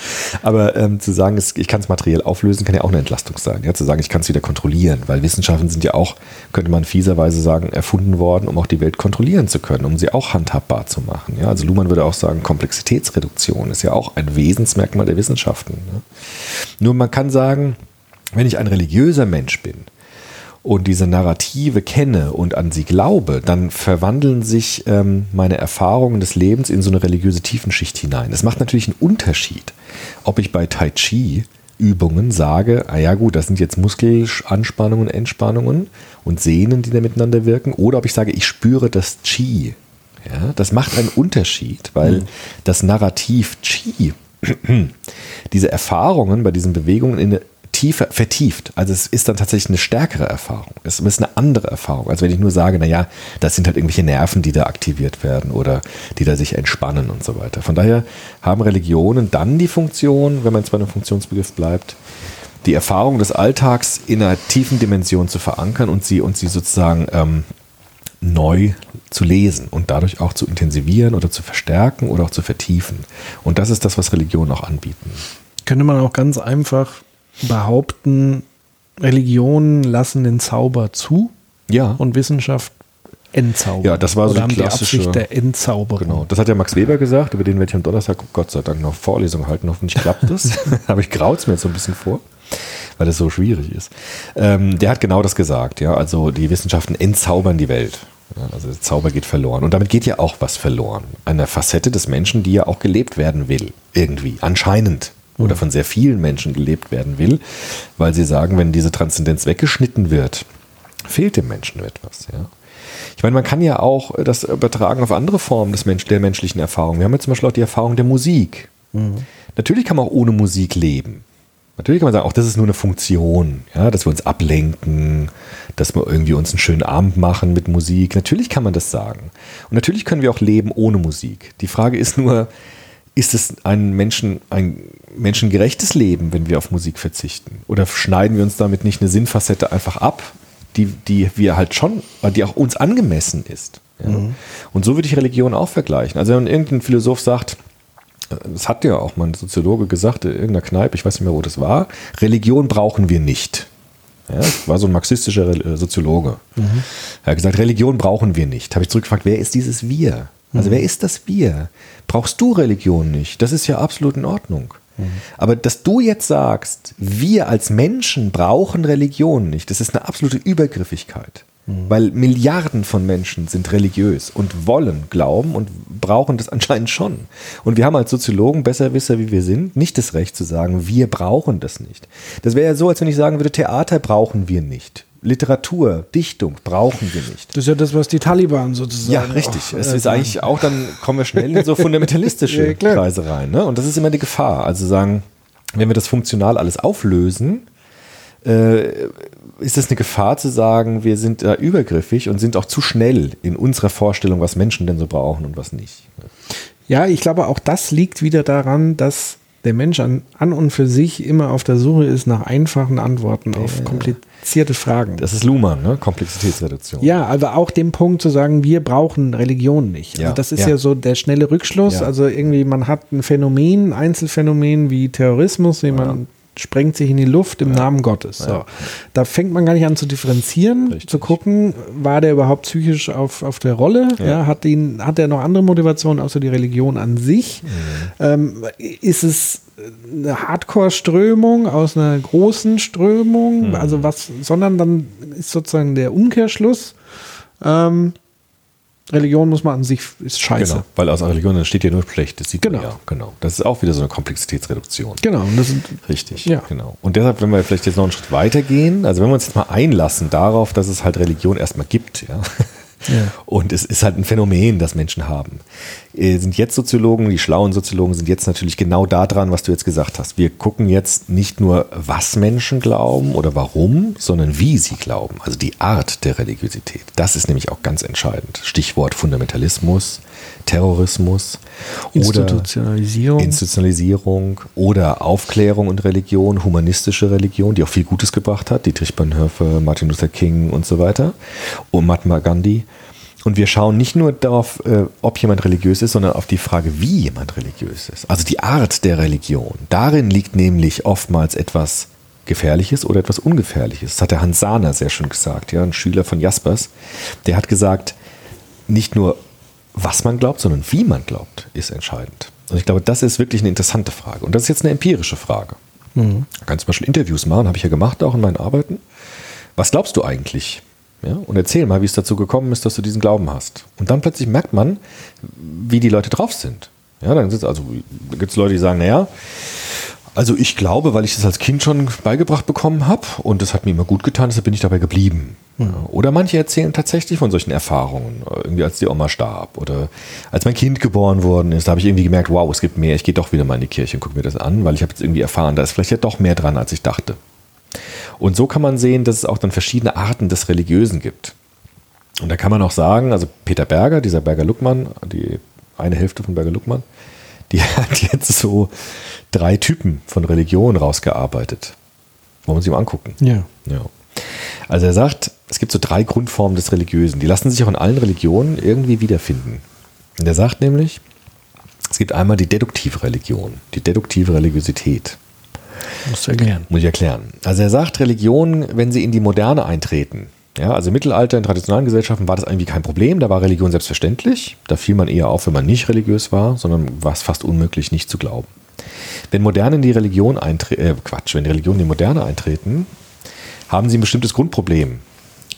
B: Aber ähm, zu sagen, es, ich kann es materiell auflösen, kann ja auch eine Entlastung sein. Ja, zu sagen, ich kann es wieder kontrollieren, weil Wissenschaften sind ja auch, könnte man fieserweise sagen, erfunden worden, um auch die Welt kontrollieren zu können, um sie auch handhabbar zu machen. Ja, also Luhmann würde auch sagen, Komplexitätsreduktion ist ja auch ein Wesensmerkmal der Wissenschaften. Ne? Nur man kann sagen, wenn ich ein religiöser Mensch bin und diese Narrative kenne und an sie glaube, dann verwandeln sich ähm, meine Erfahrungen des Lebens in so eine religiöse Tiefenschicht hinein. Es macht natürlich einen Unterschied, ob ich bei Tai Chi Übungen sage, ah ja gut, das sind jetzt Muskelanspannungen, Entspannungen und Sehnen, die da miteinander wirken, oder ob ich sage, ich spüre das Chi. Ja, das macht einen Unterschied, weil das Narrativ Chi diese Erfahrungen bei diesen Bewegungen in eine Tiefe vertieft. Also es ist dann tatsächlich eine stärkere Erfahrung. Es ist eine andere Erfahrung, als wenn ich nur sage, naja, das sind halt irgendwelche Nerven, die da aktiviert werden oder die da sich entspannen und so weiter. Von daher haben Religionen dann die Funktion, wenn man jetzt bei einem Funktionsbegriff bleibt, die Erfahrung des Alltags in einer tiefen Dimension zu verankern und sie, und sie sozusagen ähm, neu zu lesen und dadurch auch zu intensivieren oder zu verstärken oder auch zu vertiefen. Und das ist das, was Religionen auch anbieten.
A: Könnte man auch ganz einfach behaupten, Religionen lassen den Zauber zu
B: Ja,
A: und Wissenschaft entzaubern.
B: Ja, das war so
A: Oder
B: die
A: die
B: klassische-
A: Absicht der Entzauberung.
B: genau. Das hat ja Max Weber gesagt, über den werde ich am Donnerstag Gott sei Dank noch Vorlesungen halten. Hoffentlich klappt das. Aber ich graut mir jetzt so ein bisschen vor, weil das so schwierig ist. Ähm, der hat genau das gesagt. Ja, also die Wissenschaften entzaubern die Welt. Also der Zauber geht verloren. Und damit geht ja auch was verloren. Eine Facette des Menschen, die ja auch gelebt werden will. Irgendwie. Anscheinend. Oder von sehr vielen Menschen gelebt werden will. Weil sie sagen, wenn diese Transzendenz weggeschnitten wird, fehlt dem Menschen etwas. Ja? Ich meine, man kann ja auch das übertragen auf andere Formen des Mensch, der menschlichen Erfahrung. Wir haben ja zum Beispiel auch die Erfahrung der Musik. Natürlich kann man auch ohne Musik leben. Natürlich kann man sagen, auch das ist nur eine Funktion, ja, dass wir uns ablenken, dass wir irgendwie uns einen schönen Abend machen mit Musik. Natürlich kann man das sagen. Und natürlich können wir auch leben ohne Musik. Die Frage ist nur, ist es ein, Menschen, ein menschengerechtes Leben, wenn wir auf Musik verzichten? Oder schneiden wir uns damit nicht eine Sinnfacette einfach ab, die, die wir halt schon, die auch uns angemessen ist? Ja? Und so würde ich Religion auch vergleichen. Also wenn irgendein Philosoph sagt, das hat ja auch mal ein Soziologe gesagt, in irgendeiner Kneipe, ich weiß nicht mehr, wo das war, Religion brauchen wir nicht. Ja, war so ein marxistischer Re- Soziologe. Er hat gesagt, Religion brauchen wir nicht. Habe ich zurückgefragt, wer ist dieses Wir? Also wer ist das Wir? Brauchst du Religion nicht? Das ist ja absolut in Ordnung. Aber dass du jetzt sagst, wir als Menschen brauchen Religion nicht, das ist eine absolute Übergriffigkeit. Weil Milliarden von Menschen sind religiös und wollen glauben und brauchen das anscheinend schon. Und wir haben als Soziologen, Besserwisser wie wir sind, nicht das Recht zu sagen, wir brauchen das nicht. Das wäre ja so, als wenn ich sagen würde, Theater brauchen wir nicht. Literatur, Dichtung brauchen wir nicht.
A: Das ist ja das, was die Taliban sozusagen.
B: Ja, richtig. es
A: äh,
B: ist eigentlich auch, dann kommen wir schnell in so fundamentalistische
A: Ja.
B: Kreise rein. Ne? Und das ist immer die Gefahr. Also sagen, wenn wir das funktional alles auflösen, äh, ist es eine Gefahr zu sagen, wir sind da übergriffig und sind auch zu schnell in unserer Vorstellung, was Menschen denn so brauchen und was nicht.
A: Ja, ich glaube, auch das liegt wieder daran, dass der Mensch an, an und für sich immer auf der Suche ist nach einfachen Antworten auf komplizierte Fragen.
B: Das ist Luhmann, ne? Komplexitätsreduktion.
A: Ja, aber auch den Punkt zu sagen, wir brauchen Religion nicht. Also
B: Ja,
A: das ist
B: ja.
A: ja. so der schnelle Rückschluss. Also irgendwie, man hat ein Phänomen, ein Einzelfänomen wie Terrorismus, jemand sprengt sich in die Luft im Namen Gottes. So. Da fängt man gar nicht an zu differenzieren,
B: Richtig.
A: zu gucken, war der überhaupt psychisch auf, auf der Rolle? Ja. hat, ihn, hat er noch andere Motivationen außer die Religion an sich?
B: Mhm.
A: Ähm, ist es eine Hardcore-Strömung aus einer großen Strömung?
B: Mhm.
A: Also was, sondern dann ist sozusagen der Umkehrschluss, ähm, Religion muss man an sich, ist scheiße.
B: Genau, weil aus Religion entsteht ja nur schlecht. Das sieht
A: Genau.
B: man ja. Genau. Das ist auch wieder so eine Komplexitätsreduktion.
A: Genau, und das sind,
B: Richtig,
A: Ja.
B: genau. Und deshalb, wenn wir vielleicht jetzt noch einen Schritt weiter gehen, also wenn wir uns jetzt mal einlassen darauf, dass es halt Religion erstmal gibt, ja.
A: Ja.
B: Und es ist halt ein Phänomen, das Menschen haben. Äh, Sind jetzt Soziologen, die schlauen Soziologen sind jetzt natürlich genau da dran, was du jetzt gesagt hast. Wir gucken jetzt nicht nur, was Menschen glauben oder warum, sondern wie sie glauben. Also die Art der Religiosität. Das ist nämlich auch ganz entscheidend. Stichwort Fundamentalismus, Terrorismus
A: Institutionalisierung.
B: oder Institutionalisierung oder Aufklärung und Religion, humanistische Religion, die auch viel Gutes gebracht hat, Dietrich Bonhoeffer, Martin Luther King und so weiter und Mahatma Gandhi. Und wir schauen nicht nur darauf, äh, ob jemand religiös ist, sondern auf die Frage, wie jemand religiös ist. Also die Art der Religion. Darin liegt nämlich oftmals etwas Gefährliches oder etwas Ungefährliches. Das hat der Hans Sahner sehr schön gesagt, ja, ein Schüler von Jaspers. Der hat gesagt, nicht nur was man glaubt, sondern wie man glaubt, ist entscheidend. Und ich glaube, das ist wirklich eine interessante Frage. Und das ist jetzt eine empirische Frage. Man kann zum Beispiel Interviews machen, habe ich ja gemacht auch in meinen Arbeiten. Was glaubst du eigentlich? Ja, und erzähl mal, wie es dazu gekommen ist, dass du diesen Glauben hast. Und dann plötzlich merkt man, wie die Leute drauf sind. Ja, dann sitzt also, gibt es Leute, die sagen, naja, also ich glaube, weil ich das als Kind schon beigebracht bekommen habe und das hat mir immer gut getan, deshalb bin ich dabei geblieben. Ja, Oder manche erzählen tatsächlich von solchen Erfahrungen, irgendwie als die Oma starb oder als mein Kind geboren worden ist, da habe ich irgendwie gemerkt, wow, es gibt mehr, ich gehe doch wieder mal in die Kirche und gucke mir das an, weil ich habe jetzt irgendwie erfahren, da ist vielleicht ja doch mehr dran, als ich dachte. Und so kann man sehen, dass es auch dann verschiedene Arten des Religiösen gibt. Und da kann man auch sagen, also Peter Berger, dieser Berger Luckmann, die eine Hälfte von Berger Luckmann, die hat jetzt so drei Typen von Religion rausgearbeitet. Wollen wir uns die mal angucken?
A: ja.
B: Ja. Also er sagt, es gibt so drei Grundformen des Religiösen. Die lassen sich auch in allen Religionen irgendwie wiederfinden. Und er sagt nämlich, es gibt einmal die deduktive Religion, die deduktive Religiosität.
A: Musst du erklären.
B: Muss ich erklären. Also er sagt, Religionen, wenn sie in die Moderne eintreten, ja, also im Mittelalter in traditionellen Gesellschaften war das irgendwie kein Problem, da war Religion selbstverständlich. Da fiel man eher auf, wenn man nicht religiös war, sondern war es fast unmöglich, nicht zu glauben. Wenn Moderne in die Religion eintreten, äh, Quatsch, wenn die Religionen in die Moderne eintreten, haben sie ein bestimmtes Grundproblem.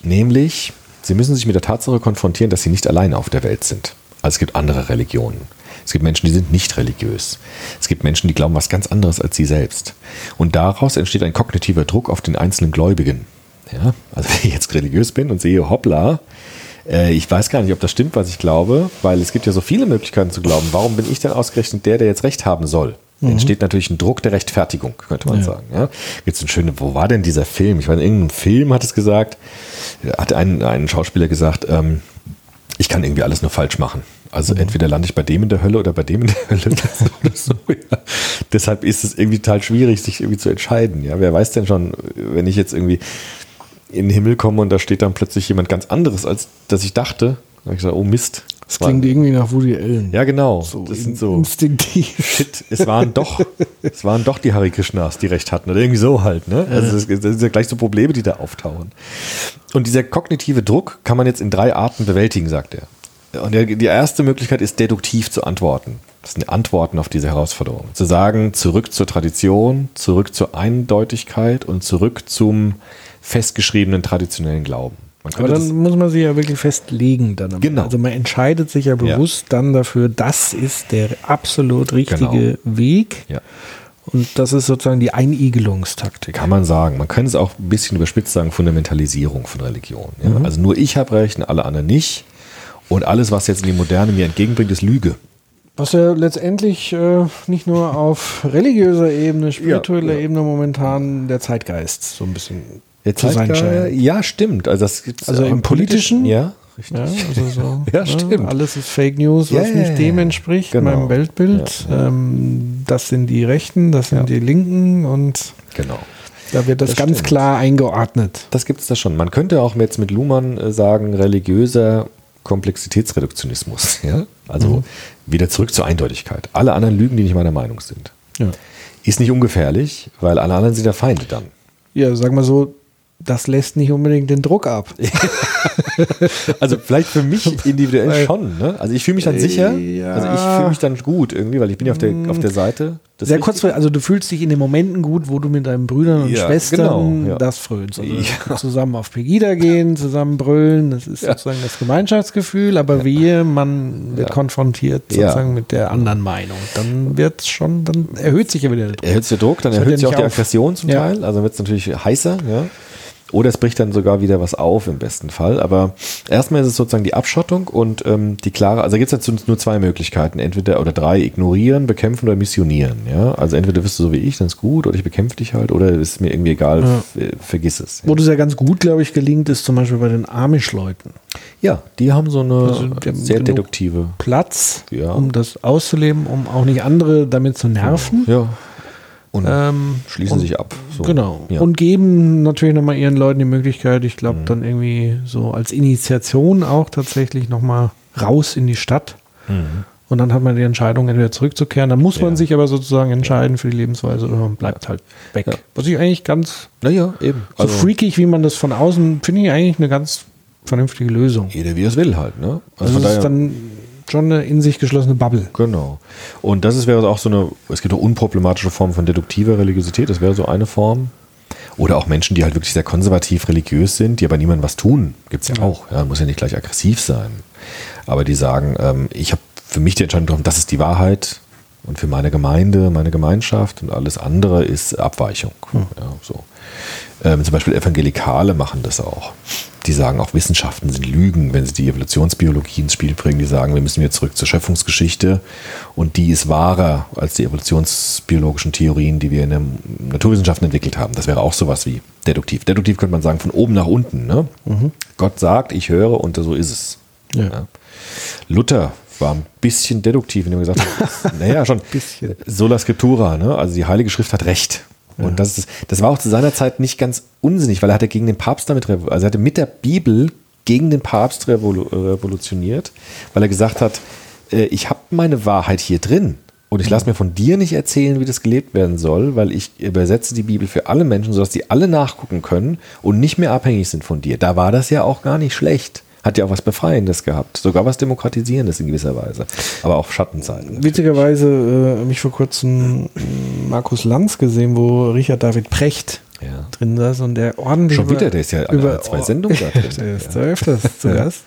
B: Nämlich, sie müssen sich mit der Tatsache konfrontieren, dass sie nicht alleine auf der Welt sind. Also es gibt andere Religionen. Es gibt Menschen, die sind nicht religiös. Es gibt Menschen, die glauben was ganz anderes als sie selbst. Und daraus entsteht ein kognitiver Druck auf den einzelnen Gläubigen. Ja, also wenn ich jetzt religiös bin und sehe, hoppla, Äh, ich weiß gar nicht, ob das stimmt, was ich glaube, weil es gibt ja so viele Möglichkeiten zu glauben. Warum bin ich denn ausgerechnet der, der jetzt Recht haben soll?
A: Mhm.
B: Entsteht natürlich ein Druck der Rechtfertigung, könnte man sagen. Ja? Jetzt ein schöne, wo war denn dieser Film? Ich weiß, in irgendeinem Film hat es gesagt, hat ein, ein Schauspieler gesagt, ähm, ich kann irgendwie alles nur falsch machen. Also
A: Mhm.
B: entweder lande ich bei dem in der Hölle oder bei dem in der Hölle. oder so, ja. Deshalb ist es irgendwie total schwierig, sich irgendwie zu entscheiden. Ja, wer weiß denn schon, wenn ich jetzt irgendwie in den Himmel komme und da steht dann plötzlich jemand ganz anderes, als dass ich dachte. Dann habe ich gesagt, oh Mist.
A: Das klingt irgendwie nach Woody Allen.
B: ja, genau.
A: so
B: das
A: in-
B: sind so.
A: instinktiv.
B: Shit, es waren doch, es waren doch die Hare Krishnas, die recht hatten. Oder irgendwie so halt. Ne? Also das, das sind ja gleich so Probleme, die da auftauchen. Und dieser kognitive Druck kann man jetzt in drei Arten bewältigen, sagt er. Und die erste Möglichkeit ist, deduktiv zu antworten. Das sind Antworten auf diese Herausforderung. Zu sagen, zurück zur Tradition, zurück zur Eindeutigkeit und zurück zum festgeschriebenen traditionellen Glauben.
A: Aber
B: könnte
A: dann muss man sich ja wirklich festlegen dann. am-
B: Genau.
A: Also man entscheidet sich ja bewusst dann dafür, das ist der absolut richtige
B: Genau.
A: Weg.
B: Ja.
A: Und das ist sozusagen die Einigelungstaktik.
B: Kann man sagen. Man kann es auch ein bisschen überspitzt sagen, Fundamentalisierung von Religion. Ja?
A: Mhm.
B: Also nur ich habe recht und alle anderen nicht. Und alles, was jetzt in die Moderne mir entgegenbringt, ist Lüge.
A: Was ja letztendlich äh, nicht nur auf religiöser Ebene, spiritueller
B: Ja, ja.
A: Ebene momentan der Zeitgeist so ein bisschen
B: Der
A: zu sein scheint.
B: ja, stimmt. Also, das gibt's
A: Also im Politischen?
B: Ja, richtig.
A: Ja, also so,
B: Ja,
A: ne,
B: stimmt.
A: Alles ist Fake News,
B: Ja,
A: was
B: ja,
A: nicht
B: ja,
A: dem
B: ja.
A: entspricht,
B: Genau.
A: meinem Weltbild.
B: Ja,
A: Ähm, das sind die Rechten, das sind
B: Ja.
A: die Linken und
B: Genau.
A: da wird das,
B: Das
A: ganz
B: stimmt.
A: klar eingeordnet.
B: Das gibt es da schon. Man könnte auch jetzt mit Luhmann äh, sagen, religiöser Komplexitätsreduktionismus. Ja? Also
A: Mhm.
B: wieder zurück zur Eindeutigkeit. Alle anderen Lügen, die nicht meiner Meinung sind.
A: Ja.
B: Ist nicht ungefährlich, weil alle anderen sind der Feinde dann.
A: ja, sag mal so, das lässt nicht unbedingt den Druck ab.
B: Also vielleicht für mich individuell
A: Weil-
B: schon. Ne? Also ich fühle mich dann sicher.
A: Ja.
B: Also ich fühle mich dann gut irgendwie, weil ich bin ja auf der, auf der Seite.
A: Sehr
B: Richtigen.
A: kurzfristig, also du fühlst dich in den Momenten gut, wo du mit deinen Brüdern und
B: Ja,
A: Schwestern
B: genau, ja.
A: das frönst. Also
B: Ja.
A: zusammen auf Pegida gehen, zusammen brüllen, das ist sozusagen das Gemeinschaftsgefühl, aber wehe, man wird konfrontiert sozusagen mit der anderen Meinung. Dann wird schon, dann erhöht sich ja wieder der Druck.
B: erhöht sich der Druck, dann
A: Das
B: erhöht sich auch die. Aggression zum. Teil. Also wird es natürlich heißer, ja. Oder es bricht dann sogar wieder was auf im besten Fall. Aber erstmal ist es sozusagen die Abschottung und ähm, die klare, also da gibt es jetzt nur zwei Möglichkeiten, entweder oder drei, ignorieren, bekämpfen oder missionieren. Ja? Also entweder bist du so wie ich, dann ist gut, oder ich bekämpfe dich halt, oder es ist mir irgendwie egal,
A: Ja.
B: f- vergiss es.
A: Wo das ja ganz gut, glaube ich, gelingt, ist zum Beispiel bei den Amish-Leuten.
B: Ja, die haben so eine
A: Also haben
B: sehr deduktive.
A: Platz,
B: Ja.
A: um das auszuleben, um auch nicht andere damit zu nerven.
B: Ja. Und
A: Ähm,
B: schließen
A: und-
B: sich ab. So.
A: Genau.
B: Ja.
A: Und geben natürlich nochmal ihren Leuten die Möglichkeit, ich
B: Mhm.
A: glaube, dann irgendwie so als Initiation auch tatsächlich nochmal raus in die Stadt. Und dann hat man die Entscheidung, entweder zurückzukehren. Dann muss man
B: Mhm. Ja.
A: sich aber sozusagen entscheiden für die Lebensweise oder man bleibt halt weg.
B: Ja.
A: Was ich eigentlich ganz
B: naja, eben.
A: so freakig, wie man das von außen, finde ich eigentlich eine ganz vernünftige Lösung.
B: jeder wie es will halt. Ne?
A: Also,
B: von
A: es ist
B: daher-
A: dann schon eine in sich geschlossene Bubble.
B: Genau. Und das ist, wäre auch so eine, es gibt auch unproblematische Formen von deduktiver Religiosität, das wäre so eine Form. Oder auch Menschen, die halt wirklich sehr konservativ religiös sind, die aber niemandem was tun. Gibt es ja, auch. Ja, muss ja nicht gleich aggressiv sein. Aber die sagen, ähm, ich habe für mich die Entscheidung getroffen, das ist die Wahrheit. Und für meine Gemeinde, meine Gemeinschaft und alles andere ist Abweichung. Ja, so. Ähm, zum Beispiel Evangelikale machen das auch. Die sagen auch, Wissenschaften sind Lügen, wenn sie die Evolutionsbiologie ins Spiel bringen. Die sagen, wir müssen wieder zurück zur Schöpfungsgeschichte und die ist wahrer als die evolutionsbiologischen Theorien, die wir in den Naturwissenschaften entwickelt haben. Das wäre auch sowas wie deduktiv. Deduktiv könnte man sagen, von oben nach unten. Ne? Gott sagt, ich höre und so ist es.
A: Ja.
B: Luther war ein bisschen deduktiv, indem er gesagt hat, naja, schon
A: Bisschen.
B: sola scriptura, ne? also die Heilige Schrift hat recht. Und das, ist, das war auch zu seiner Zeit nicht ganz unsinnig, weil er hatte gegen den Papst damit, also er hatte mit der Bibel gegen den Papst revolu revolutioniert, weil er gesagt hat, äh, ich habe meine Wahrheit hier drin und ich lasse mir von dir nicht erzählen, wie das gelebt werden soll, weil ich übersetze die Bibel für alle Menschen, sodass die alle nachgucken können und nicht mehr abhängig sind von dir. Da war das ja auch gar nicht schlecht. Hat ja auch was Befreiendes gehabt, sogar was Demokratisierendes in gewisser Weise, aber auch Schattenseiten.
A: Witzigerweise äh, habe ich vor kurzem äh, Markus Lanz gesehen, wo Richard David Precht
B: Ja.
A: drin saß und der ordentlich
B: Schon
A: über-
B: wieder, der ist ja
A: über
B: zwei Sendungen da drin.
A: der ist ja. öfters zu Gast.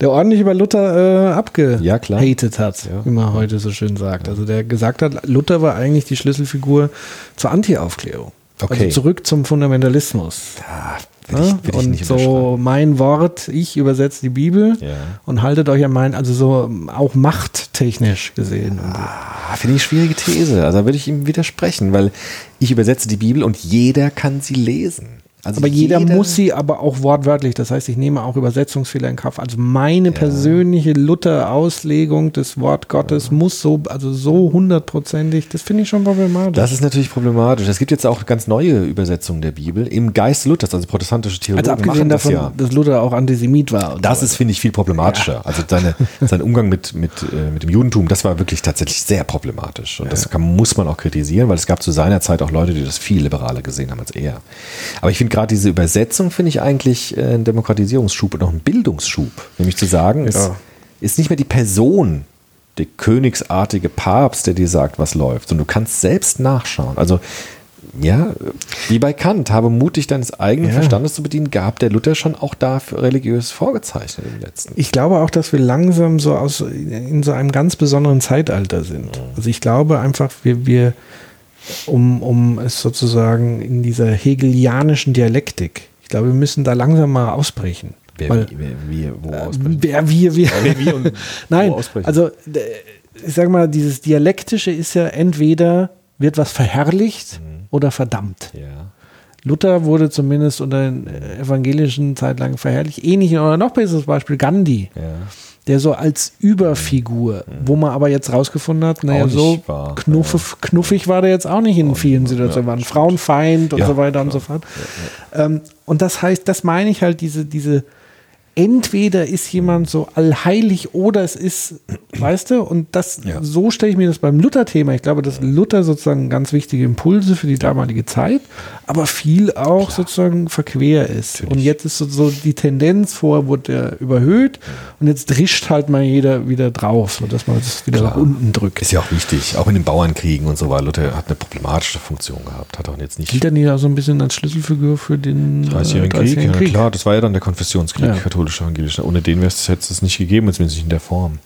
A: Der ordentlich über Luther äh, abgehatet
B: Ja,
A: hat,
B: Ja.
A: wie man heute so schön sagt. Also der gesagt hat, Luther war eigentlich die Schlüsselfigur zur Anti-Aufklärung.
B: Okay.
A: Also zurück zum Fundamentalismus.
B: Ah, Will ich- will ich
A: und so mein Wort, ich übersetze die Bibel
B: Ja.
A: und haltet euch an mein, also so auch machttechnisch gesehen.
B: Ah, Finde ich schwierige These. Also da würde ich ihm widersprechen, weil ich übersetze die Bibel und jeder kann sie lesen. Also
A: Aber jeder, muss sie aber auch wortwörtlich. Das heißt, ich nehme auch Übersetzungsfehler in Kauf. Also meine persönliche Luther-Auslegung des Wort Gottes muss so, also so hundertprozentig, das finde ich schon problematisch.
B: Das ist natürlich problematisch. Es gibt jetzt auch ganz neue Übersetzungen der Bibel im Geist Luthers, also protestantische Theologen
A: also abgesehen
B: das
A: davon,
B: ja.
A: dass Luther auch Antisemit war.
B: Das
A: so
B: ist, finde ich, viel problematischer. Also seine, sein Umgang mit, mit, äh, mit dem Judentum, das war wirklich tatsächlich sehr problematisch. Und das kann, muss man auch kritisieren, weil es gab zu seiner Zeit auch Leute, die das viel liberaler gesehen haben als er. Aber ich finde gerade diese Übersetzung, finde ich eigentlich äh, einen Demokratisierungsschub und auch einen Bildungsschub. Nämlich zu sagen, es
A: Ja.
B: ist nicht mehr die Person, der königsartige Papst, der dir sagt, was läuft, sondern du kannst selbst nachschauen. Also ja, wie bei Kant, habe mutig deines eigenen
A: Ja.
B: Verstandes zu bedienen, gab der Luther schon auch dafür religiös vorgezeichnet im letzten.
A: Ich glaube auch, dass wir langsam so aus in so einem ganz besonderen Zeitalter sind. Also ich glaube einfach, wir, wir um, um es sozusagen in dieser hegelianischen Dialektik, ich glaube, wir müssen da langsam mal ausbrechen.
B: Wer,
A: Weil,
B: wer, wie, wo
A: äh,
B: ausbrechen?
A: wer, wir, wir.
B: wer, wie und
A: Nein,
B: ausbrechen?
A: also ich sag mal, dieses Dialektische ist ja entweder wird was verherrlicht oder verdammt.
B: Ja.
A: Luther wurde zumindest unter den äh, evangelischen Zeit lang verherrlicht. Ähnlich oder noch besseres Beispiel Gandhi,
B: Ja.
A: Der so als Überfigur, wo man aber jetzt rausgefunden hat, naja,
B: Auch
A: so
B: wahr,
A: knuffig, knuffig war der jetzt auch nicht in vielen Situationen, war ein Frauenfeind und
B: Ja,
A: so weiter und so fort. Ähm, und das heißt, das meine ich halt, diese, diese entweder ist jemand so allheilig oder es ist, weißt du, und das,
B: Ja.
A: so stelle ich mir das beim Luther-Thema. Ich glaube, dass Luther sozusagen ganz wichtige Impulse für die damalige Zeit, aber viel auch sozusagen verquer ist. Und jetzt ist so, so die Tendenz, vorher wurde er überhöht und jetzt drischt halt mal jeder wieder drauf, sodass man das wieder nach unten drückt.
B: Ist ja auch wichtig, auch in den Bauernkriegen und so weiter. Luther hat eine problematische Funktion gehabt, hat auch jetzt nicht
A: Gilt er nicht auch so ein bisschen als Schlüsselfigur für den äh,
B: 30-jährigen Krieg, ja, klar, das war ja dann der Konfessionskrieg,
A: Ja.
B: Katholisch, evangelisch. Ohne den wäre es hätte es nicht gegeben, zumindest nicht in der Form.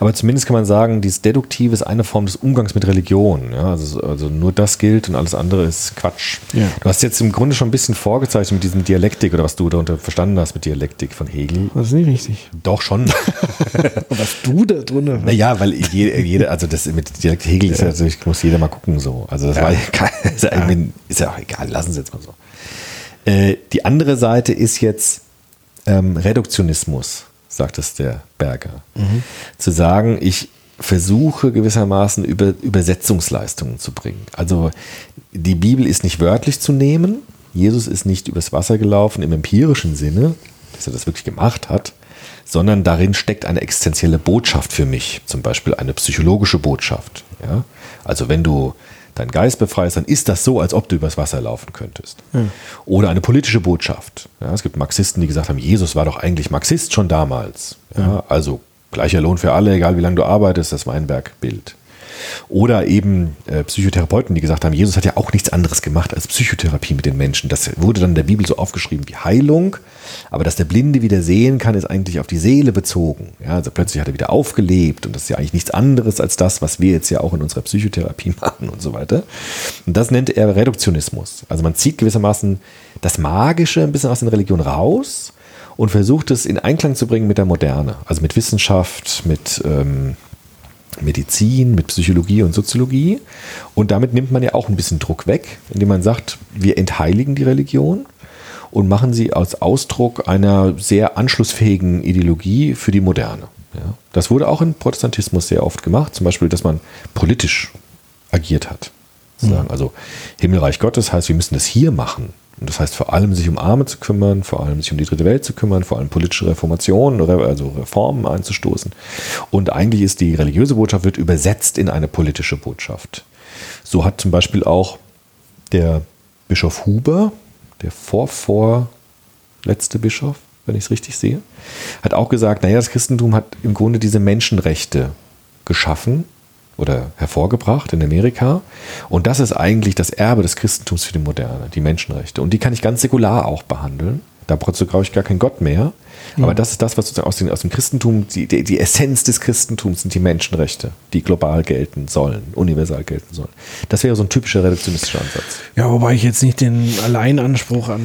B: Aber zumindest kann man sagen, dieses Deduktive ist eine Form des Umgangs mit Religion. Ja, also, also nur das gilt und alles andere ist Quatsch.
A: Ja.
B: Du hast jetzt im Grunde schon ein bisschen vorgezeichnet mit diesem Dialektik oder was du darunter verstanden hast mit Dialektik von Hegel.
A: Das ist nicht richtig.
B: Doch schon.
A: Was du da drunter
B: Naja, weil jede, jede, also das mit Dialekt Hegel ist ja natürlich, muss jeder mal gucken so. Also das war ja, kein- ist ja, ist ja auch egal, lassen Sie jetzt mal so. Äh, die andere Seite ist jetzt ähm, Reduktionismus, sagt es der Berger. Zu sagen, ich versuche gewissermaßen über Übersetzungsleistungen zu bringen. Also die Bibel ist nicht wörtlich zu nehmen. Jesus ist nicht übers Wasser gelaufen im empirischen Sinne, dass er das wirklich gemacht hat, sondern darin steckt eine existenzielle Botschaft für mich, zum Beispiel eine psychologische Botschaft. Ja? Also wenn du deinen Geist befreist, dann ist das so, als ob du übers Wasser laufen könntest. Oder eine politische Botschaft. Ja, es gibt Marxisten, die gesagt haben, Jesus war doch eigentlich Marxist schon damals. Ja, Also gleicher Lohn für alle, egal wie lange du arbeitest, das Weinberg-Bild. Oder eben äh, Psychotherapeuten, die gesagt haben, Jesus hat ja auch nichts anderes gemacht als Psychotherapie mit den Menschen. Das wurde dann in der Bibel so aufgeschrieben wie Heilung, aber dass der Blinde wieder sehen kann, ist eigentlich auf die Seele bezogen. Ja, also plötzlich hat er wieder aufgelebt und das ist ja eigentlich nichts anderes als das, was wir jetzt ja auch in unserer Psychotherapie machen und so weiter. Und das nennt er Reduktionismus. Also man zieht gewissermaßen das Magische ein bisschen aus der Religion raus und versucht es in Einklang zu bringen mit der Moderne, also mit Wissenschaft, mit ähm, Medizin, mit Psychologie und Soziologie. Und damit nimmt man ja auch ein bisschen Druck weg, indem man sagt, wir entheiligen die Religion und machen sie als Ausdruck einer sehr anschlussfähigen Ideologie für die Moderne. Ja. Das wurde auch im Protestantismus sehr oft gemacht, zum Beispiel, dass man politisch agiert hat. Sagen, also Himmelreich Gottes heißt, wir müssen das hier machen. Und das heißt vor allem, sich um Arme zu kümmern, vor allem sich um die dritte Welt zu kümmern, vor allem politische Reformationen, re- also Reformen einzustoßen. Und eigentlich ist die religiöse Botschaft wird übersetzt in eine politische Botschaft. So hat zum Beispiel auch der Bischof Huber, der vorvorletzte Bischof, wenn ich es richtig sehe, hat auch gesagt, naja, das Christentum hat im Grunde diese Menschenrechte geschaffen oder hervorgebracht in Amerika. Und das ist eigentlich das Erbe des Christentums für die Moderne, die Menschenrechte. Und die kann ich ganz säkular auch behandeln. Da brauche ich gar keinen Gott mehr. Aber das ist das, was sozusagen aus, den, aus dem Christentum, die, die, Essenz des Christentums sind die Menschenrechte, die global gelten sollen, universal gelten sollen. Das wäre so ein typischer reduktionistischer Ansatz.
A: Ja, wobei ich jetzt nicht den Alleinanspruch an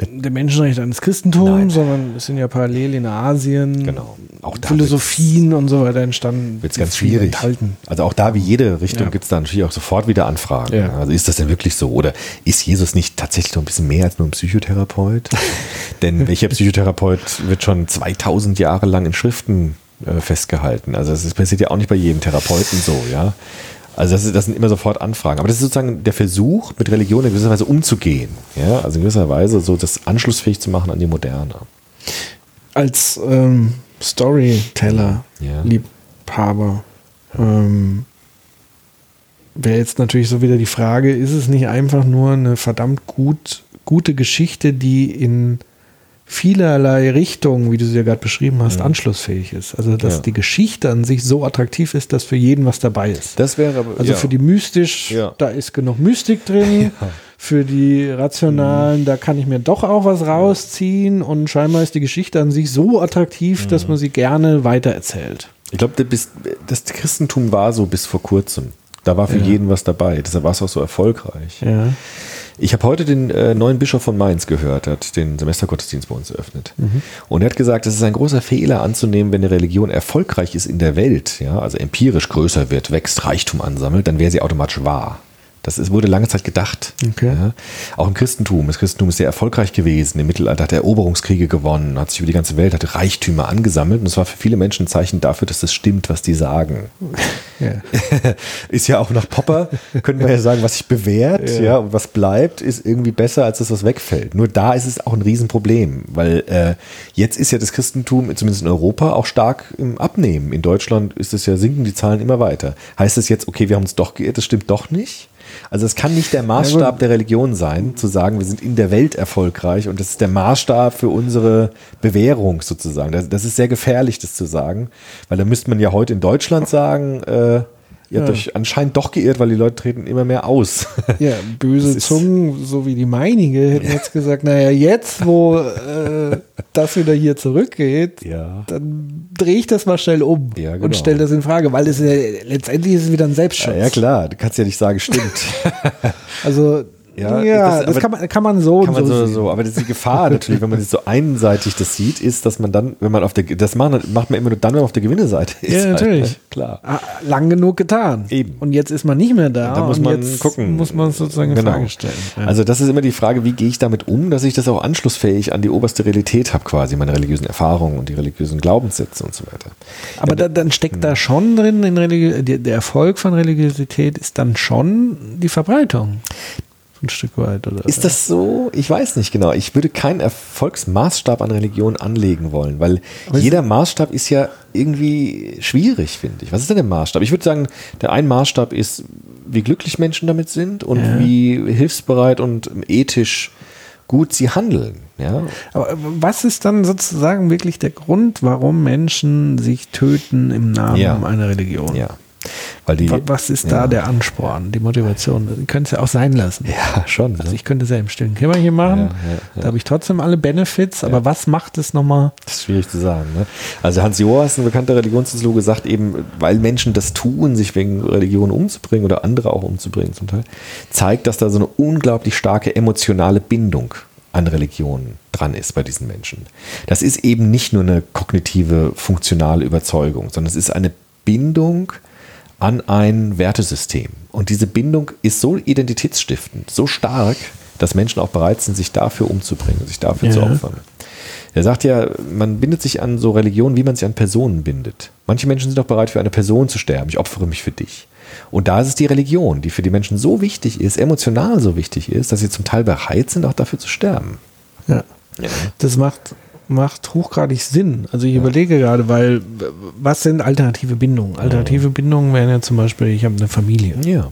A: der Menschenrechte eines Christentums,
B: Nein.
A: sondern es sind ja parallel in Asien
B: Genau. Auch
A: Philosophien und so weiter entstanden.
B: wird es ganz schwierig.
A: Enthalten.
B: Also auch da, wie jede Richtung,
A: Ja.
B: gibt es da natürlich auch sofort wieder Anfragen.
A: Ja.
B: Also ist das denn wirklich so? Oder ist Jesus nicht tatsächlich noch ein bisschen mehr als nur ein Psychotherapeut? Denn welcher Psychotherapeut wird schon 2000 Jahre lang in Schriften äh, festgehalten? Also das ist- passiert ja auch nicht bei jedem Therapeuten so, ja. Also das, das sind immer sofort Anfragen. Aber das ist sozusagen der Versuch, mit Religion in gewisser Weise umzugehen. Ja? Also in gewisser Weise so das anschlussfähig zu machen an die Moderne.
A: Als ähm, Storyteller,
B: Ja.
A: Liebhaber, ähm, wäre jetzt natürlich so wieder die Frage, ist es nicht einfach nur eine verdammt gut, gute Geschichte, die in vielerlei Richtungen, wie du sie ja gerade beschrieben hast, anschlussfähig ist. Also dass
B: Ja.
A: die Geschichte an sich so attraktiv ist, dass für jeden was dabei ist.
B: Das wäre aber.
A: Also
B: ja.
A: für die mystisch,
B: Ja.
A: da ist genug Mystik drin. Für die rationalen, da kann ich mir doch auch was rausziehen. Und scheinbar ist die Geschichte an sich so attraktiv, dass man sie gerne weitererzählt.
B: Ich glaube, das, Christentum war so bis vor kurzem. Da war für
A: Ja.
B: jeden was dabei. Deshalb war es auch so erfolgreich.
A: Ja.
B: Ich habe heute den äh, neuen Bischof von Mainz gehört, der hat den Semestergottesdienst bei uns eröffnet.
A: Mhm.
B: Und er hat gesagt, es ist ein großer Fehler anzunehmen, wenn eine Religion erfolgreich ist in der Welt, ja, also empirisch größer wird, wächst, Reichtum ansammelt, dann wäre sie automatisch wahr. Das ist, wurde lange Zeit gedacht.
A: Okay.
B: Ja. Auch im Christentum. Das Christentum ist sehr erfolgreich gewesen. Im Mittelalter hat er Eroberungskriege gewonnen, hat sich über die ganze Welt, hatte Reichtümer angesammelt. Und es war für viele Menschen ein Zeichen dafür, dass das stimmt, was die sagen.
A: Ja.
B: ist ja auch nach Popper, können wir ja sagen, was sich bewährt, ja.
A: Ja.
B: und was bleibt, ist irgendwie besser, als das, was wegfällt. Nur da ist es auch ein Riesenproblem, weil äh, jetzt ist ja das Christentum, zumindest in Europa, auch stark im Abnehmen. In Deutschland ist es ja, sinken die Zahlen immer weiter. Heißt es jetzt, okay, wir haben uns doch geirrt, das stimmt doch nicht? Also es kann nicht der Maßstab der Religion sein, zu sagen, wir sind in der Welt erfolgreich und das ist der Maßstab für unsere Bewährung sozusagen. Das, das ist sehr gefährlich, das zu sagen, weil da müsste man ja heute in Deutschland sagen, äh, ihr habt
A: Ja.
B: euch anscheinend doch geirrt, weil die Leute treten immer mehr aus.
A: Ja, böse Zungen, so wie die meinige, hätten jetzt gesagt, naja, jetzt, wo äh, das wieder hier zurückgeht,
B: Ja.
A: dann drehe ich das mal schnell um
B: Ja, genau.
A: und stelle das in Frage, weil es ja, letztendlich ist es wieder ein Selbstschutz.
B: ja klar, du kannst ja nicht sagen, stimmt.
A: Also,
B: Ja,
A: ja,
B: das-
A: das, kann, man, kann man so
B: Kann man
A: so,
B: so, so, aber das ist die Gefahr natürlich, wenn man das so einseitig das sieht, ist, dass man dann, wenn man auf der, das macht, macht man immer nur dann, wenn man auf der Gewinnerseite ist.
A: Ja,
B: halt,
A: natürlich.
B: ne? Klar.
A: Ah, Lang genug getan.
B: Eben.
A: Und jetzt ist man nicht mehr da.
B: Da muss man
A: jetzt
B: gucken.
A: Muss man sozusagen in
B: Genau.
A: Frage stellen. Ja.
B: Also das ist immer die Frage, wie gehe ich damit um, dass ich das auch anschlussfähig an die oberste Realität habe, quasi meine religiösen Erfahrungen und die religiösen Glaubenssätze und so weiter.
A: Aber da, dann steckt
B: Hm.
A: da schon drin, in Religi der, der Erfolg von Religiosität ist dann schon die Verbreitung. Ein Stück weit, oder?
B: Ist das so? Ich weiß nicht genau. Ich würde keinen Erfolgsmaßstab an Religion anlegen wollen, weil jeder Maßstab ist ja irgendwie schwierig, finde ich. Was ist denn der Maßstab? Ich würde sagen, der ein Maßstab ist, wie glücklich Menschen damit sind und
A: Ja.
B: wie hilfsbereit und ethisch gut sie handeln. Ja,
A: Aber was ist dann sozusagen wirklich der Grund, warum Menschen sich töten im Namen
B: Ja.
A: einer Religion?
B: ja. Weil die,
A: Wa- Was ist
B: ja.
A: da der Ansporn, die Motivation? Die können es ja auch sein lassen.
B: Ja, schon.
A: Also
B: ne?
A: ich könnte es ja im stillen Kämmerchen machen.
B: Ja.
A: Da habe ich trotzdem alle Benefits. Aber was macht es nochmal?
B: Das ist schwierig zu sagen. Ne? Also Hans Joas, ein bekannter Religionssoziologe, sagt eben, weil Menschen das tun, sich wegen Religion umzubringen oder andere auch umzubringen zum Teil, zeigt, dass da so eine unglaublich starke emotionale Bindung an Religion dran ist bei diesen Menschen. Das ist eben nicht nur eine kognitive, funktionale Überzeugung, sondern es ist eine Bindung an ein Wertesystem. Und diese Bindung ist so identitätsstiftend, so stark, dass Menschen auch bereit sind, sich dafür umzubringen, sich dafür zu
A: Ja.
B: opfern. Er sagt ja, man bindet sich an so Religionen, wie man sich an Personen bindet. Manche Menschen sind auch bereit, für eine Person zu sterben. Ich opfere mich für dich. Und da ist es die Religion, die für die Menschen so wichtig ist, emotional so wichtig ist, dass sie zum Teil bereit sind, auch dafür zu sterben.
A: Ja. Das macht, macht hochgradig Sinn. Also ich überlege gerade, weil was sind alternative Bindungen? Alternative Bindungen wären ja zum Beispiel, ich habe eine Familie,
B: Ja.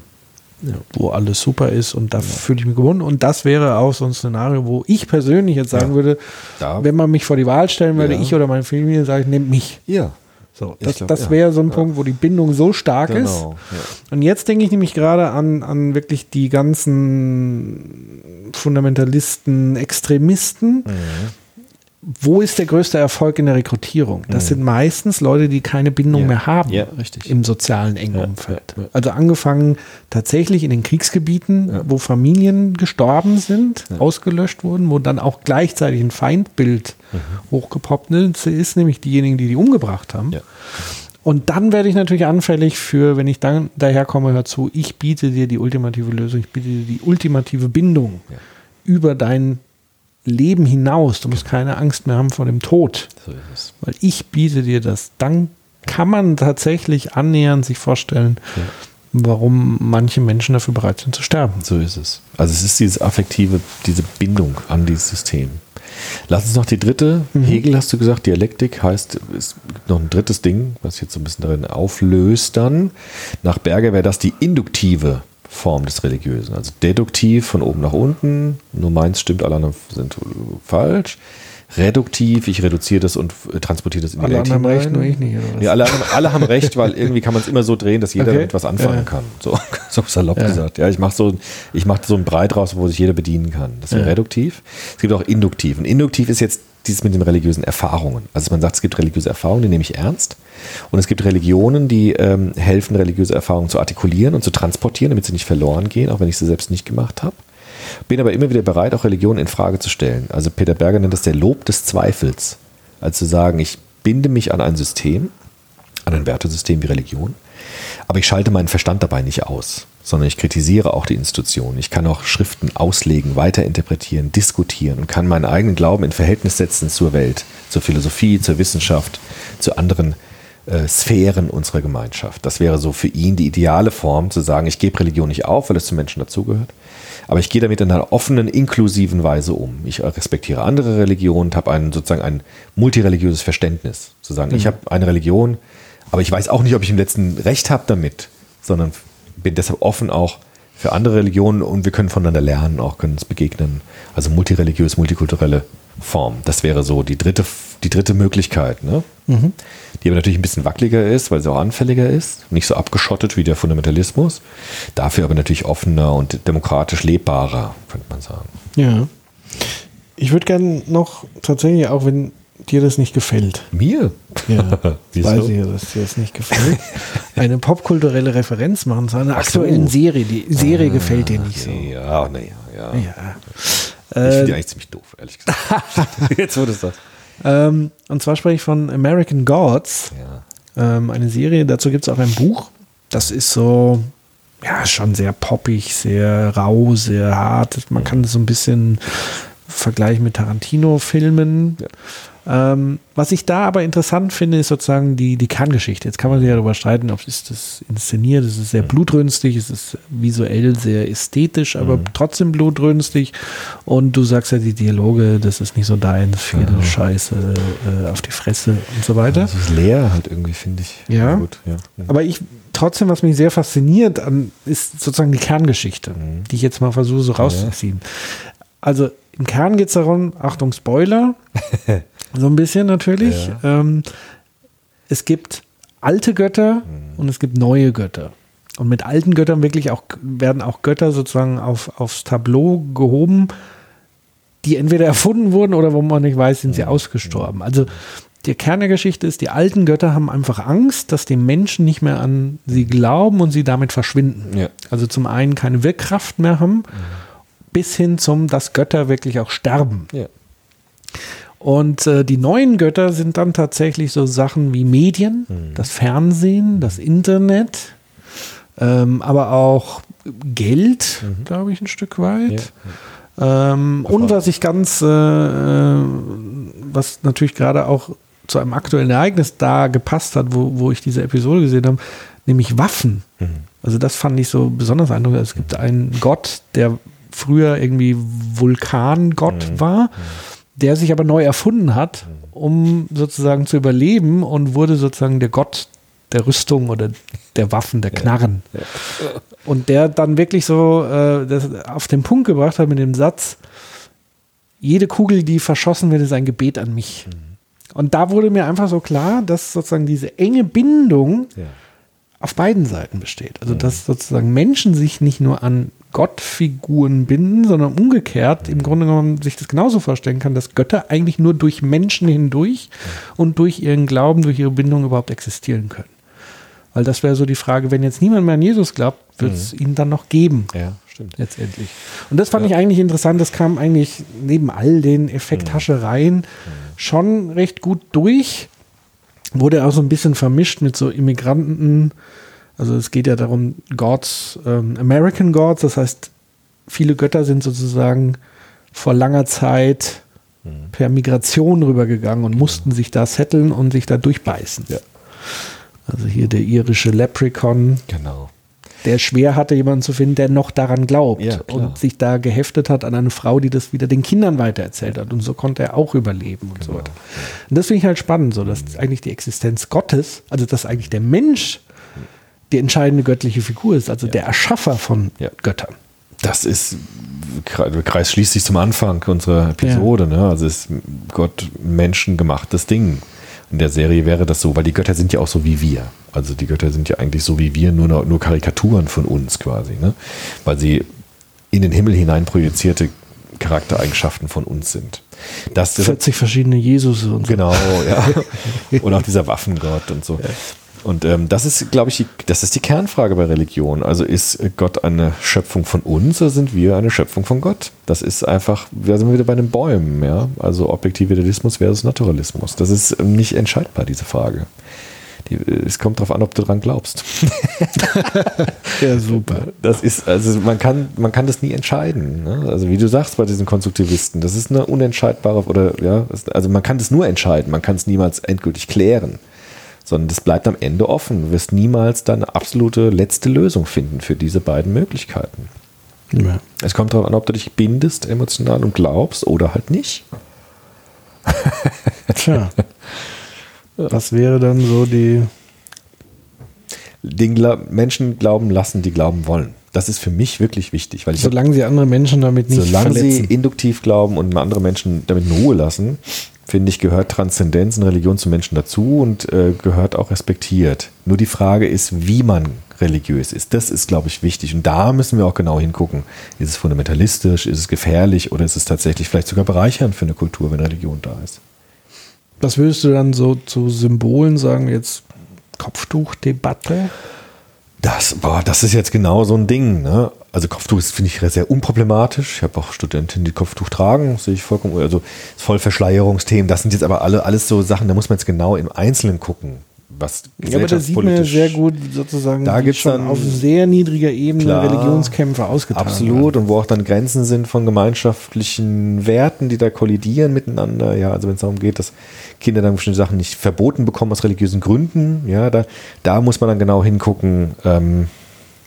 A: ja, wo alles super ist und da fühle ich mich gebunden. Und das wäre auch so ein Szenario, wo ich persönlich jetzt sagen
B: Ja.
A: würde,
B: Da-
A: wenn man mich vor die Wahl stellen würde,
B: Ja.
A: ich oder meine Familie, sage ich, nehmt mich.
B: Ja.
A: So, das,
B: glaub,
A: das
B: ja.
A: wäre so ein
B: Ja.
A: Punkt, wo die Bindung so stark ist.
B: Genau. Ja.
A: Und jetzt denke ich nämlich gerade an, an wirklich die ganzen Fundamentalisten, Extremisten, wo ist der größte Erfolg in der Rekrutierung? Das sind meistens Leute, die keine Bindung
B: Ja.
A: mehr haben
B: Ja, richtig.
A: im sozialen engen
B: Ja,
A: Umfeld. Also angefangen tatsächlich in den Kriegsgebieten, wo Familien gestorben sind, ausgelöscht wurden, wo dann auch gleichzeitig ein Feindbild hochgepoppt ist, nämlich diejenigen, die die umgebracht haben. Und dann werde ich natürlich anfällig für, wenn ich dann daherkomme, hör zu, ich biete dir die ultimative Lösung, ich biete dir die ultimative Bindung über dein Leben hinaus. Du musst keine Angst mehr haben vor dem Tod,
B: So ist es.
A: weil ich biete dir das. Dann kann man tatsächlich annähernd sich vorstellen,
B: Ja.
A: warum manche Menschen dafür bereit sind zu sterben.
B: So ist es. Also es ist dieses affektive, diese Bindung an dieses System. Lass uns noch die dritte, Hegel hast du gesagt, Dialektik heißt, es gibt noch ein drittes Ding, was jetzt so ein bisschen darin auflöst dann. Nach Berger wäre das die induktive Form des Religiösen. Also deduktiv von oben nach unten, nur meins stimmt, alle anderen sind falsch. Reduktiv, ich reduziere das und äh, transportiere das in die
A: Alle
B: Welt
A: haben recht, nur ich nicht, oder?
B: Ja, alle, haben- alle haben recht, weil irgendwie kann man es immer so drehen, dass jeder
A: Okay.
B: damit was anfangen
A: Ja.
B: kann. So, so salopp
A: Ja.
B: gesagt. Ja, ich mache so, ich mach so ein Brei draus, wo sich jeder bedienen kann. Das ist
A: Ja.
B: reduktiv. Es gibt auch induktiv. Und induktiv ist jetzt dieses mit den religiösen Erfahrungen. Also man sagt, es gibt religiöse Erfahrungen, die nehme ich ernst. Und es gibt Religionen, die ähm, helfen, religiöse Erfahrungen zu artikulieren und zu transportieren, damit sie nicht verloren gehen, auch wenn ich sie selbst nicht gemacht habe. Bin aber immer wieder bereit, auch Religionen in Frage zu stellen. Also Peter Berger nennt das der Lob des Zweifels. Also zu sagen, ich binde mich an ein System, an ein Wertesystem wie Religion, aber ich schalte meinen Verstand dabei nicht aus, sondern ich kritisiere auch die Institution. Ich kann auch Schriften auslegen, weiterinterpretieren, diskutieren und kann meinen eigenen Glauben in Verhältnis setzen zur Welt, zur Philosophie, zur Wissenschaft, zu anderen äh, Sphären unserer Gemeinschaft. Das wäre so für ihn die ideale Form, zu sagen, ich gebe Religion nicht auf, weil es zum Menschen dazugehört, aber ich gehe damit in einer offenen, inklusiven Weise um. Ich respektiere andere Religionen, habe ein, sozusagen ein multireligiöses Verständnis. Zu sagen, ich habe eine Religion, aber ich weiß auch nicht, ob ich im letzten Recht habe damit, sondern bin deshalb offen auch für andere Religionen und wir können voneinander lernen, auch können uns begegnen. Also multireligiös, multikulturelle Form. Das wäre so die dritte, die dritte Möglichkeit, ne? die aber natürlich ein bisschen wackeliger ist, weil sie auch anfälliger ist, nicht so abgeschottet wie der Fundamentalismus, dafür aber natürlich offener und demokratisch lebbarer, könnte man sagen.
A: Ja. Ich würde gerne noch tatsächlich, auch wenn dir das nicht gefällt,
B: Mir?
A: ja, ich ja, dass dir das nicht gefällt, eine popkulturelle Referenz machen zu einer
B: Ach so.
A: aktuellen Serie. Die Serie gefällt dir nicht so.
B: Ja, naja, ja.
A: Ja.
B: Ich finde die
A: Äh,
B: eigentlich ziemlich doof, ehrlich gesagt. Jetzt wurde es das.
A: Ähm, und zwar spreche ich von American Gods,
B: Ja.
A: ähm, eine Serie. Dazu gibt es auch ein Buch. Das ist so, ja, schon sehr poppig, sehr rau, sehr hart. Man kann das so ein bisschen vergleichen mit Tarantino-Filmen. Ähm, was ich da aber interessant finde, ist sozusagen die, die Kerngeschichte. Jetzt kann man sich ja darüber streiten, ob ist das inszeniert, es ist sehr blutrünstig, es ist visuell sehr ästhetisch, aber trotzdem blutrünstig. Und du sagst ja, die Dialoge, das ist nicht so dein, viel Scheiße äh, auf die Fresse und so weiter.
B: Das ist leer halt irgendwie, finde ich.
A: Ja.
B: Gut, ja.
A: Aber ich trotzdem, was mich sehr fasziniert ist sozusagen die Kerngeschichte,
B: Mhm.
A: die ich jetzt mal versuche so rauszuziehen. Also im Kern geht es darum, Achtung, Spoiler, so ein bisschen natürlich. Ähm, es gibt alte Götter
B: Mhm.
A: und es gibt neue Götter. Und mit alten Göttern wirklich auch werden auch Götter sozusagen auf, aufs Tableau gehoben, die entweder erfunden wurden oder wo man nicht weiß, sind sie ausgestorben. Also die Kern der Geschichte ist, die alten Götter haben einfach Angst, dass die Menschen nicht mehr an sie glauben und sie damit verschwinden.
B: Ja.
A: Also zum einen keine Wirkkraft mehr haben, bis hin zum, dass Götter wirklich auch sterben.
B: Ja.
A: Und äh, die neuen Götter sind dann tatsächlich so Sachen wie Medien, das Fernsehen, das Internet, ähm, aber auch Geld, glaube ich, ein Stück weit. Ähm, und was ich ganz, äh, äh, was natürlich gerade auch zu einem aktuellen Ereignis da gepasst hat, wo, wo ich diese Episode gesehen habe, nämlich Waffen. Also das fand ich so besonders eindrucksvoll. Es gibt einen Gott, der früher irgendwie Vulkangott war, der sich aber neu erfunden hat, um sozusagen zu überleben und wurde sozusagen der Gott der Rüstung oder der Waffen, der Knarren. Und der dann wirklich so äh, das auf den Punkt gebracht hat mit dem Satz, jede Kugel, die verschossen wird, ist ein Gebet an mich. Und da wurde mir einfach so klar, dass sozusagen diese enge Bindung
B: Ja.
A: auf beiden Seiten besteht. Also dass sozusagen Menschen sich nicht nur an Gottfiguren binden, sondern umgekehrt im Grunde genommen sich das genauso vorstellen kann, dass Götter eigentlich nur durch Menschen hindurch und durch ihren Glauben, durch ihre Bindung überhaupt existieren können. Weil das wäre so die Frage, wenn jetzt niemand mehr an Jesus glaubt, wird es ihn dann noch geben
B: Ja, stimmt.
A: letztendlich. Und das fand ich eigentlich interessant. Das kam eigentlich neben all den Effekthaschereien schon recht gut durch. Wurde auch so ein bisschen vermischt mit so Immigranten. Also es geht ja darum, Gods, ähm, American Gods, das heißt, viele Götter sind sozusagen vor langer Zeit per Migration rübergegangen und mussten sich da setteln und sich da durchbeißen.
B: Ja.
A: Also hier der irische Leprechaun,
B: Genau.
A: der schwer hatte, jemanden zu finden, der noch daran glaubt
B: Ja,
A: und sich da geheftet hat an eine Frau, die das wieder den Kindern weitererzählt hat. Und so konnte er auch überleben und
B: Genau.
A: so weiter. Und das finde ich halt spannend, so dass eigentlich die Existenz Gottes, also dass eigentlich der Mensch die entscheidende göttliche Figur ist, also der Erschaffer von
B: Ja.
A: Göttern.
B: Das ist, der Kreis schließt sich zum Anfang unserer Episode. Ne? Also ist Gott menschengemachtes Ding. In der Serie wäre das so, weil die Götter sind ja auch so wie wir. Also die Götter sind ja eigentlich so wie wir, nur, nur Karikaturen von uns quasi. Ne? Weil sie in den Himmel hinein projizierte Charaktereigenschaften von uns sind. Das,
A: 40 verschiedene Jesus und so.
B: Genau, ja. Und auch dieser Waffengott und so. Und ähm, das ist, glaube ich, die, das ist die Kernfrage bei Religion. Also ist Gott eine Schöpfung von uns oder sind wir eine Schöpfung von Gott? Das ist einfach, da sind wir wieder bei den Bäumen, ja. Also Objektivitätismus versus Naturalismus. Das ist nicht entscheidbar, diese Frage. Die, äh, es kommt darauf an, ob du dran glaubst.
A: Ja, super.
B: Das ist, also man kann, man kann das nie entscheiden. Ne? Also wie du sagst bei diesen Konstruktivisten, das ist eine unentscheidbare, oder ja, also man kann das nur entscheiden, man kann es niemals endgültig klären. Sondern das bleibt am Ende offen. Du wirst niemals dann eine absolute letzte Lösung finden für diese beiden Möglichkeiten.
A: Ja.
B: Es kommt darauf an, ob du dich bindest emotional und glaubst oder halt nicht.
A: Tja. Was wäre dann so die.
B: Den Gla Menschen glauben lassen, die glauben wollen. Das ist für mich wirklich wichtig, weil ich hab-
A: Solange sie andere Menschen damit nicht
B: Solange sie
A: verletzen.
B: induktiv glauben und andere Menschen damit in Ruhe lassen, finde ich, gehört Transzendenz in Religion zu Menschen dazu und äh, gehört auch respektiert. Nur die Frage ist, wie man religiös ist. Das ist, glaube ich, wichtig. Und da müssen wir auch genau hingucken. Ist es fundamentalistisch, ist es gefährlich oder ist es tatsächlich vielleicht sogar bereichernd für eine Kultur, wenn Religion da ist?
A: Was würdest du dann so zu Symbolen sagen? Jetzt Kopftuchdebatte?
B: Das, boah, das ist jetzt genau so ein Ding. Ne? Also Kopftuch ist, finde ich, sehr unproblematisch. Ich habe auch Studentinnen, die Kopftuch tragen, sehe ich vollkommen. Also voll Verschleierungsthemen, das sind jetzt aber alle alles so Sachen, da muss man jetzt genau im Einzelnen gucken, was
A: Ja, aber da sieht man ja sehr gut sozusagen,
B: Da gibt's
A: schon
B: dann-
A: auf sehr niedriger Ebene
B: Klar.
A: Religionskämpfe ausgetragen
B: Absolut, und wo auch dann Grenzen sind von gemeinschaftlichen Werten, die da kollidieren miteinander. Ja, also wenn es darum geht, dass Kinder dann bestimmte Sachen nicht verboten bekommen aus religiösen Gründen, ja, da, da muss man dann genau hingucken, ähm,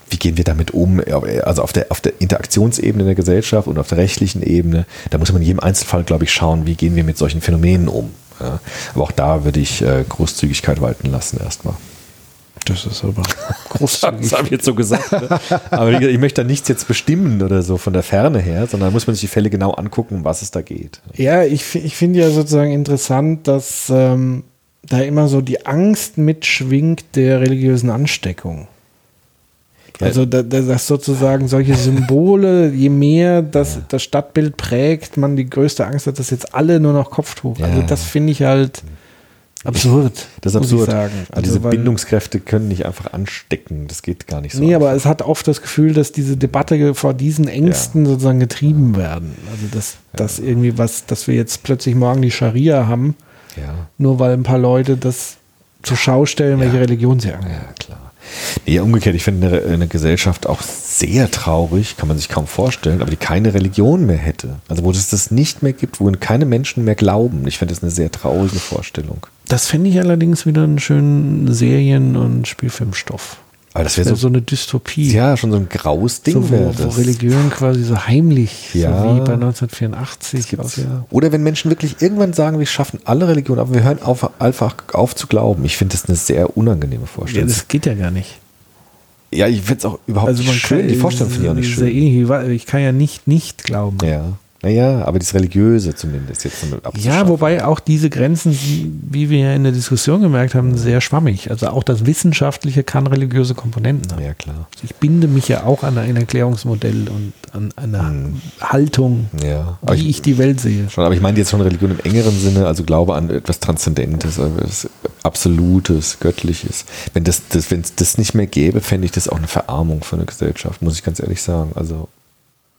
B: wie gehen wir damit um, also auf der, auf der Interaktionsebene der Gesellschaft und auf der rechtlichen Ebene. Da muss man in jedem Einzelfall, glaube ich, schauen, wie gehen wir mit solchen Phänomenen um. Ja. Aber auch da würde ich äh, Großzügigkeit walten lassen erstmal.
A: Das ist aber großzügig.
B: Das habe ich jetzt so gesagt. Ne? Aber gesagt, ich möchte da nichts jetzt bestimmen oder so von der Ferne her, sondern da muss man sich die Fälle genau angucken, um was es da geht.
A: Ja, ich, ich finde ja sozusagen interessant, dass ähm, da immer so die Angst mitschwingt der religiösen Ansteckung.
B: Ja.
A: Also, da, da, dass sozusagen solche Symbole, je mehr das, das Stadtbild prägt, man die größte Angst hat, dass jetzt alle nur noch Kopftuch.
B: Ja.
A: Also, das finde ich halt absurd.
B: Das ist absurd. Also diese
A: weil-
B: Bindungskräfte können nicht einfach anstecken. Das geht gar nicht so.
A: Nee,
B: einfach.
A: aber es hat oft das Gefühl, dass diese Debatte vor diesen Ängsten sozusagen getrieben werden. Also dass, dass irgendwie was, dass wir jetzt plötzlich morgen die Scharia haben,
B: ja.
A: nur weil ein paar Leute das zur Schau stellen, welche Religion sie angehören.
B: Ja, klar. Nee, umgekehrt, ich finde eine, eine Gesellschaft auch sehr traurig, kann man sich kaum vorstellen, aber die keine Religion mehr hätte. Also wo es das nicht mehr gibt, wo keine Menschen mehr glauben. Ich finde das eine sehr traurige Vorstellung.
A: Das fände ich allerdings wieder einen schönen Serien- und Spielfilmstoff.
B: Aber das
A: Wäre so,
B: so,
A: eine Dystopie.
B: ja, schon so ein graues Ding
A: so,
B: wäre
A: wo, wo
B: das.
A: Religion quasi so heimlich,
B: Ja.
A: so wie bei 1984
B: Gibt's
A: aussieht.
B: ja. Oder wenn Menschen wirklich irgendwann sagen, wir schaffen alle Religionen, aber wir hören auf, einfach auf zu glauben. Ich finde das eine sehr unangenehme
A: Ja,
B: Vorstellung.
A: das geht ja gar nicht.
B: Ja, ich finde es auch überhaupt
A: Also man
B: nicht schön.
A: kann,
B: Die Vorstellung finde ich auch nicht
A: ja
B: schön.
A: ähnlich Ich kann ja nicht nicht glauben.
B: Ja. Naja, aber das Religiöse zumindest jetzt
A: Ja, wobei auch diese Grenzen, wie wir ja in der Diskussion gemerkt haben, sehr schwammig. Also auch das Wissenschaftliche kann religiöse Komponenten haben.
B: Ja, klar.
A: Ich binde mich ja auch an ein Erklärungsmodell und an eine Haltung,
B: Ja,
A: wie
B: ich,
A: ich die Welt sehe.
B: schon, aber ich meine jetzt schon Religion im engeren Sinne, also Glaube an etwas Transzendentes, also etwas Absolutes, Göttliches. Wenn das, das, wenn es das nicht mehr gäbe, fände ich das auch eine Verarmung von der Gesellschaft, muss ich ganz ehrlich sagen. Also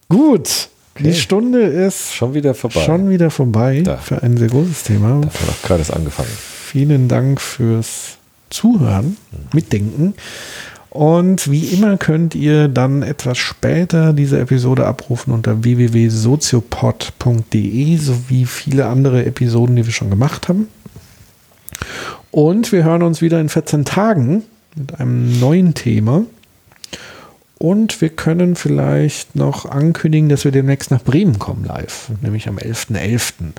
A: Gut, die
B: Okay.
A: Stunde ist
B: schon wieder vorbei.
A: schon wieder vorbei
B: Da.
A: für ein sehr großes Thema.
B: Dafür noch gerade erst angefangen.
A: Vielen Dank fürs Zuhören, Mitdenken. Und wie immer könnt ihr dann etwas später diese Episode abrufen unter www.soziopod.de sowie viele andere Episoden, die wir schon gemacht haben. Und wir hören uns wieder in 14 Tagen mit einem neuen Thema. Und wir können vielleicht noch ankündigen, dass wir demnächst nach Bremen kommen live, nämlich am 11.11.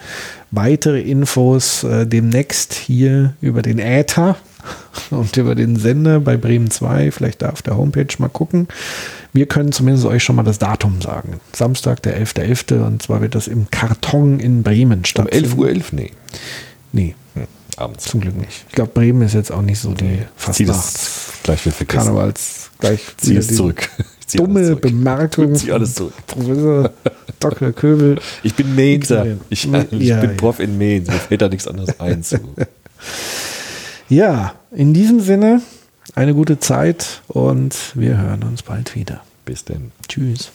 A: Weitere Infos äh, demnächst hier über den Äther und über den Sender bei Bremen 2, vielleicht da auf der Homepage mal gucken. Wir können zumindest euch schon mal das Datum sagen. Samstag, der 11.11. und zwar wird das im Karton in Bremen
B: Um
A: stattfinden.
B: 11.11 Uhr? 11? Nee.
A: Nee,
B: abends.
A: zum Glück nicht. Ich glaube, Bremen ist jetzt auch nicht so die Fastnachts
B: gleich wieder vergessen.
A: Karnevals gleich
B: Zieh es zurück. Zieh
A: Dumme
B: zurück.
A: Bemerkung.
B: Zieh alles zurück.
A: Professor Dr. Köbel.
B: Ich bin Mainzer. Ich, ich
A: Ja,
B: bin
A: ja.
B: Prof in Mainz. Mir fällt da nichts anderes ein zu.
A: Ja, in diesem Sinne eine gute Zeit und wir hören uns bald wieder.
B: Bis denn.
A: Tschüss.